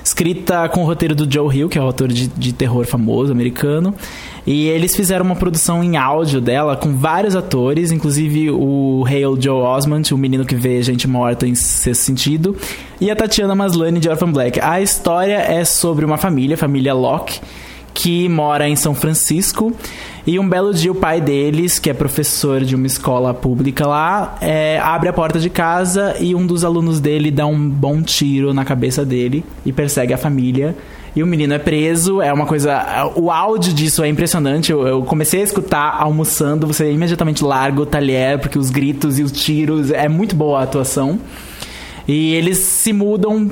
C: Escrita com o roteiro do Joe Hill, que é o autor de, de terror famoso americano. E eles fizeram uma produção em áudio dela com vários atores, inclusive o Hale Joe Osment, o menino que vê gente morta em sexto sentido, e a Tatiana Maslany de Orphan Black. A história é sobre uma família, a família Locke, que mora em São Francisco. E um belo dia o pai deles, que é professor de uma escola pública lá, é, abre a porta de casa e um dos alunos dele dá um bom tiro na cabeça dele e persegue a família. E o menino é preso, é uma coisa. O áudio disso é impressionante. Eu, eu comecei a escutar almoçando, você imediatamente larga o talher, porque os gritos e os tiros. É muito boa a atuação. E eles se mudam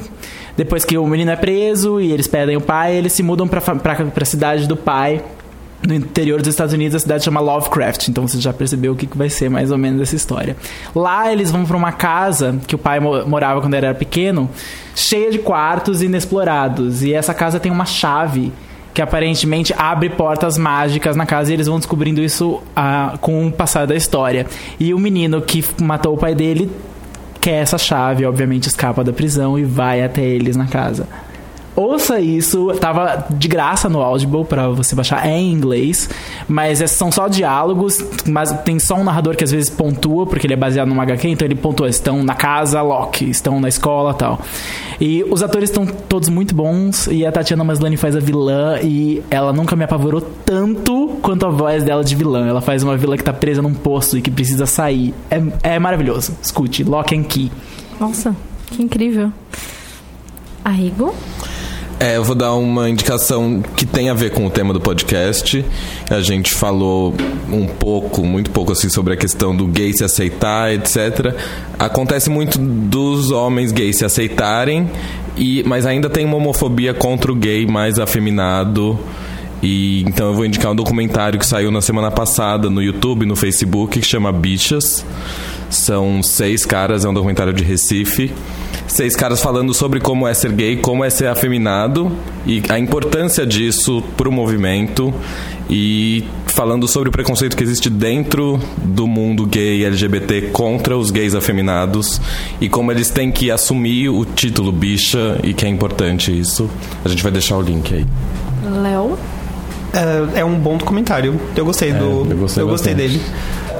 C: depois que o menino é preso e eles pedem o pai, eles se mudam pra, pra cidade do pai. No interior dos Estados Unidos, a cidade chama Lovecraft. Então você já percebeu o que que vai ser mais ou menos essa história. Lá eles vão pra uma casa que o pai mo- morava quando era pequeno, cheia de quartos inexplorados. E essa casa tem uma chave que aparentemente abre portas mágicas na casa e eles vão descobrindo isso ah, com o passar da história. E o menino que matou o pai dele quer essa chave, obviamente escapa da prisão e vai até eles na casa. Ouça isso, tava de graça no Audible pra você baixar, é em inglês, mas é- são só diálogos, mas tem só um narrador que às vezes pontua, porque ele é baseado numa HQ, então ele pontua, estão na casa, Loki, estão na escola tal. E os atores estão todos muito bons, e a Tatiana Maslany faz a vilã, e ela nunca me apavorou tanto quanto a voz dela de vilã. Ela faz uma vilã que tá presa num poço e que precisa sair. É, é maravilhoso. Escute, Lock and Key.
A: Nossa, que incrível. Arrigo?
D: É, eu vou dar uma indicação que tem a ver com o tema do podcast. A gente falou um pouco, muito pouco assim, sobre a questão do gay se aceitar, etc. Acontece muito dos homens gays se aceitarem, e, mas ainda tem uma homofobia contra o gay mais afeminado. E então eu vou indicar um documentário que saiu na semana passada no YouTube, no Facebook, que chama Bichas. São seis caras, é um documentário de Recife. Seis caras falando sobre como é ser gay, como é ser afeminado e a importância disso pro movimento e falando sobre o preconceito que existe dentro do mundo gay LGBT contra os gays afeminados e como eles têm que assumir o título bicha e que é importante isso. A gente vai deixar o link aí.
A: Léo?
E: É, é um bom documentário. Eu gostei do.
D: eu gostei
E: gostei
D: bastante.
E: dele.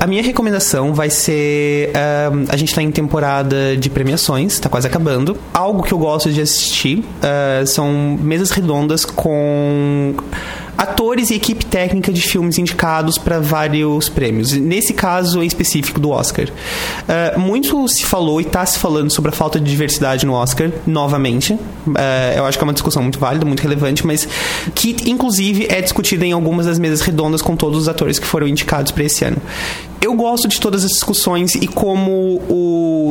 E: A minha recomendação vai ser. ah, a gente tá em temporada de premiações, tá quase acabando. Algo que eu gosto de assistir ah, são mesas redondas com atores e equipe técnica de filmes indicados para vários prêmios. Nesse caso em específico do Oscar. Ah, muito se falou e está se falando sobre a falta de diversidade no Oscar, novamente. Ah, eu acho que é uma discussão muito válida, muito relevante, mas que inclusive é discutida em algumas das mesas redondas com todos os atores que foram indicados para esse ano. Eu gosto de todas as discussões e como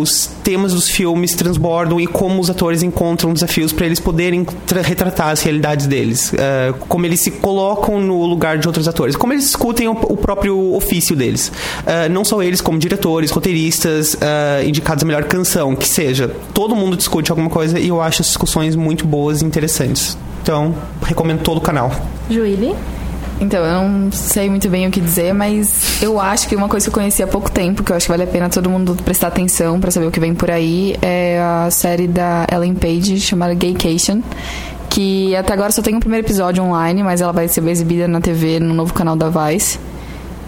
E: os temas dos filmes transbordam e como os atores encontram desafios para eles poderem tra- retratar as realidades deles, Ah, como eles se colocam no lugar de outros atores, como eles discutem o, o próprio ofício deles. Ah, não só eles, como diretores, roteiristas, ah, indicados a melhor canção, que seja. Todo mundo discute alguma coisa e eu acho as discussões muito boas e interessantes. Então, recomendo todo o canal.
A: Juíli?
B: Então, eu não sei muito bem o que dizer, mas eu acho que uma coisa que eu conheci há pouco tempo, que eu acho que vale a pena todo mundo prestar atenção pra saber o que vem por aí, é a série da Ellen Page chamada Gaycation. Que até agora só tem um primeiro episódio online, mas ela vai ser exibida na TV no novo canal da Vice.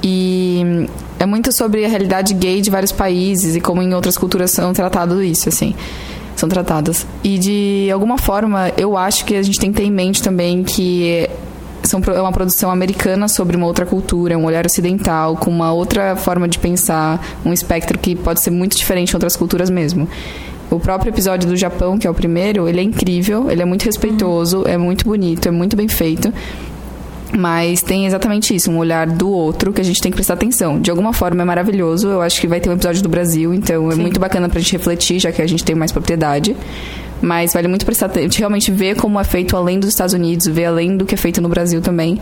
B: E é muito sobre a realidade gay de vários países e como em outras culturas são tratado isso, assim. São tratadas. E de alguma forma, eu acho que a gente tem que ter em mente também que são, é uma produção americana sobre uma outra cultura, um olhar ocidental, com uma outra forma de pensar, um espectro que pode ser muito diferente em outras culturas mesmo. O próprio episódio do Japão, que é o primeiro, ele é incrível, ele é muito respeitoso, é muito bonito, é muito bem feito. Mas tem exatamente isso, um olhar do outro que a gente tem que prestar atenção. De alguma forma é maravilhoso. Eu acho que vai ter um episódio do Brasil, então é muito bacana pra gente refletir, já que a gente tem mais propriedade. Mas vale muito prestar atenção, realmente ver como é feito além dos Estados Unidos, ver além do que é feito no Brasil também.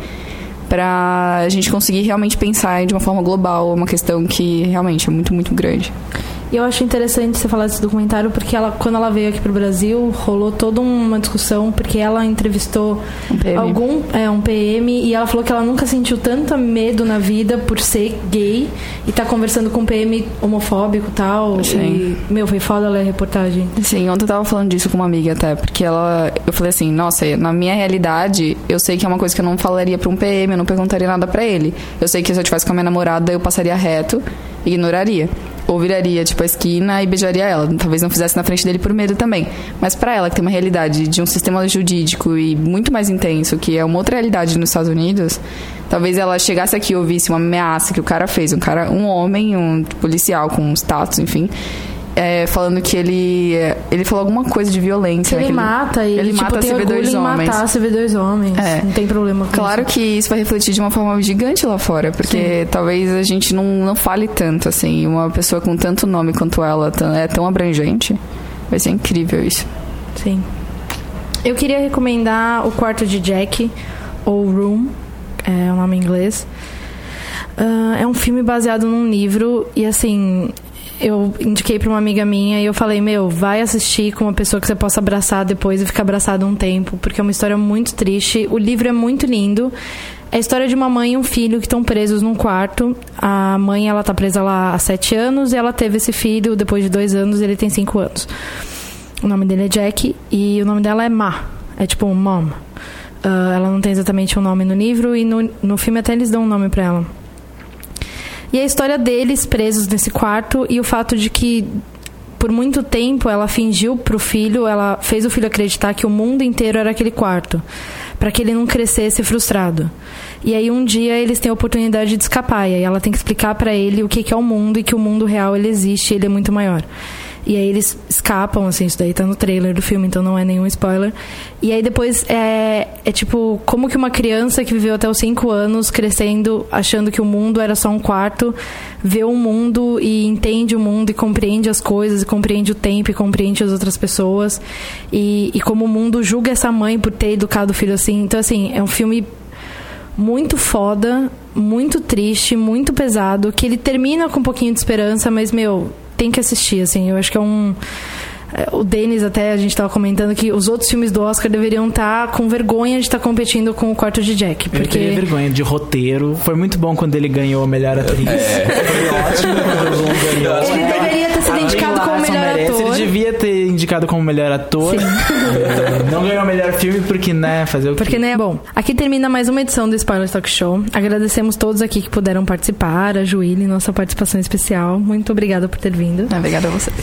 B: Pra a gente conseguir realmente pensar de uma forma global, uma questão que realmente é muito, muito grande.
A: E eu acho interessante você falar desse documentário porque ela, quando ela veio aqui pro Brasil, rolou toda uma discussão porque ela entrevistou
B: Um PM.
A: algum é um PM e ela falou que ela nunca sentiu tanto medo na vida por ser gay e tá conversando com um PM homofóbico e tal.
B: Sim.
A: E, meu, foi foda ler a reportagem.
B: Sim, ontem eu tava falando disso com uma amiga até, porque ela. Eu falei assim, nossa, na minha realidade, eu sei que é uma coisa que eu não falaria pra um PM, eu não perguntaria nada pra ele. Eu sei que se eu tivesse com a minha namorada, eu passaria reto, ignoraria. Ou viraria, tipo, a esquina e beijaria ela. Talvez não fizesse na frente dele por medo também. Mas pra ela, que tem uma realidade de um sistema jurídico e muito mais intenso, que é uma outra realidade nos Estados Unidos, talvez ela chegasse aqui e ouvisse uma ameaça que o cara fez. Um cara, um homem, um policial com status, enfim. É, falando que ele ele falou alguma coisa de violência.
A: Que ele mata e
B: ele
A: tipo,
B: mata
A: tem
B: CV2
A: orgulho em
B: homens.
A: matar CV2 homens.
B: É.
A: Não tem problema com
B: Claro
A: isso.
B: que isso vai refletir de uma forma gigante lá fora, porque talvez a gente não, não fale tanto, assim. Uma pessoa com tanto nome quanto ela é tão abrangente. Vai ser incrível isso.
A: Sim. Eu queria recomendar O Quarto de Jack, ou Room, é o nome em inglês. Ah, é um filme baseado num livro e assim. Eu indiquei pra uma amiga minha e eu falei: Meu, vai assistir com uma pessoa que você possa abraçar depois e ficar abraçado um tempo, porque é uma história muito triste. O livro é muito lindo. É a história de uma mãe e um filho que estão presos num quarto. A mãe, ela tá presa lá há sete anos e ela teve esse filho depois de dois anos ele tem cinco anos. O nome dele é Jack e o nome dela é Ma. É tipo um mom. Ah, ela não tem exatamente um nome no livro e no, no filme até eles dão um nome pra ela. E a história deles presos nesse quarto e o fato de que por muito tempo ela fingiu pro filho, ela fez o filho acreditar que o mundo inteiro era aquele quarto, para que ele não crescesse frustrado. E aí um dia eles têm a oportunidade de escapar e ela tem que explicar pra ele o que é o mundo e que o mundo real ele existe, ele é muito maior. E aí eles escapam, assim, isso daí tá no trailer do filme, então não é nenhum spoiler. E aí depois é, é tipo, como que uma criança que viveu até os 5 anos crescendo, achando que o mundo era só um quarto, vê o mundo e entende o mundo e compreende as coisas, e compreende o tempo e compreende as outras pessoas. E, e como o mundo julga essa mãe por ter educado o filho assim. Então, assim, é um filme muito foda, muito triste, muito pesado, que ele termina com um pouquinho de esperança, mas, meu, tem que assistir, assim. Eu acho que é um. é, O Denis, até a gente tava comentando que os outros filmes do Oscar deveriam estar com vergonha de estar competindo com o quarto de Jack. Porque.
C: vergonha de roteiro. Foi muito bom quando ele ganhou a melhor atriz. Foi ótimo quando o ganhou.
A: Ele indicado como melhor ator.
C: Ator. Não ganhou melhor filme porque, né, fazer o
A: Porque,
C: quê?
A: né? Bom, aqui termina mais uma edição do Spoiler Talk Show. Agradecemos todos aqui que puderam participar, a Juíli, nossa participação especial. Muito obrigada por ter vindo.
B: Obrigada a vocês.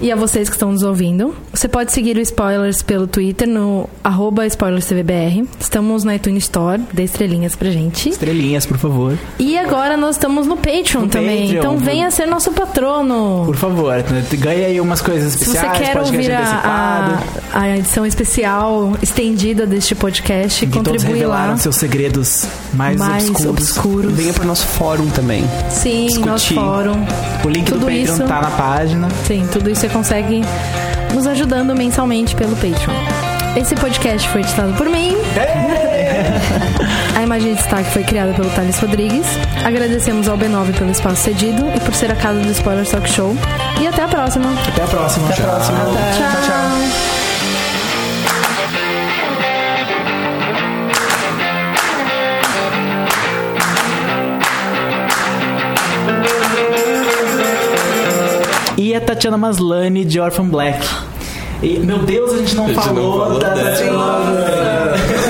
A: E a vocês que estão nos ouvindo. Você pode seguir o Spoilers pelo Twitter no arroba SpoilersTVBR. Estamos na iTunes Store, dê estrelinhas pra gente.
C: Estrelinhas, por favor.
A: E agora nós estamos no Patreon
C: No
A: também.
C: Patreon.
A: Então venha ser nosso patrono.
C: Por favor, ganha aí umas coisas
A: Se você
C: especiais.
A: quer
C: podcast
A: ouvir a, a, a edição especial estendida deste podcast,
C: em que todos
A: contribui
C: revelaram
A: lá.
C: seus segredos mais,
A: Mais
C: obscuros.
A: obscuros.
E: Venha pro nosso fórum também.
A: Sim,
E: discutir.
A: nosso fórum.
C: O link do
A: Tudo
C: Patreon
A: isso-
C: tá na página.
A: Sim, tudo isso você consegue nos ajudando mensalmente pelo Patreon. Esse podcast foi editado por mim. A imagem de destaque foi criada pelo Thales Rodrigues. Agradecemos ao B9 pelo espaço cedido e por ser a casa do Spoiler Talk Show. E até a próxima.
C: Até a próxima. Até a próxima.
A: Tchau.
C: E a Tatiana Maslany de Orphan Black. E, meu Deus, a gente não
D: A gente não
C: falou
D: falou
C: da. Tatiana.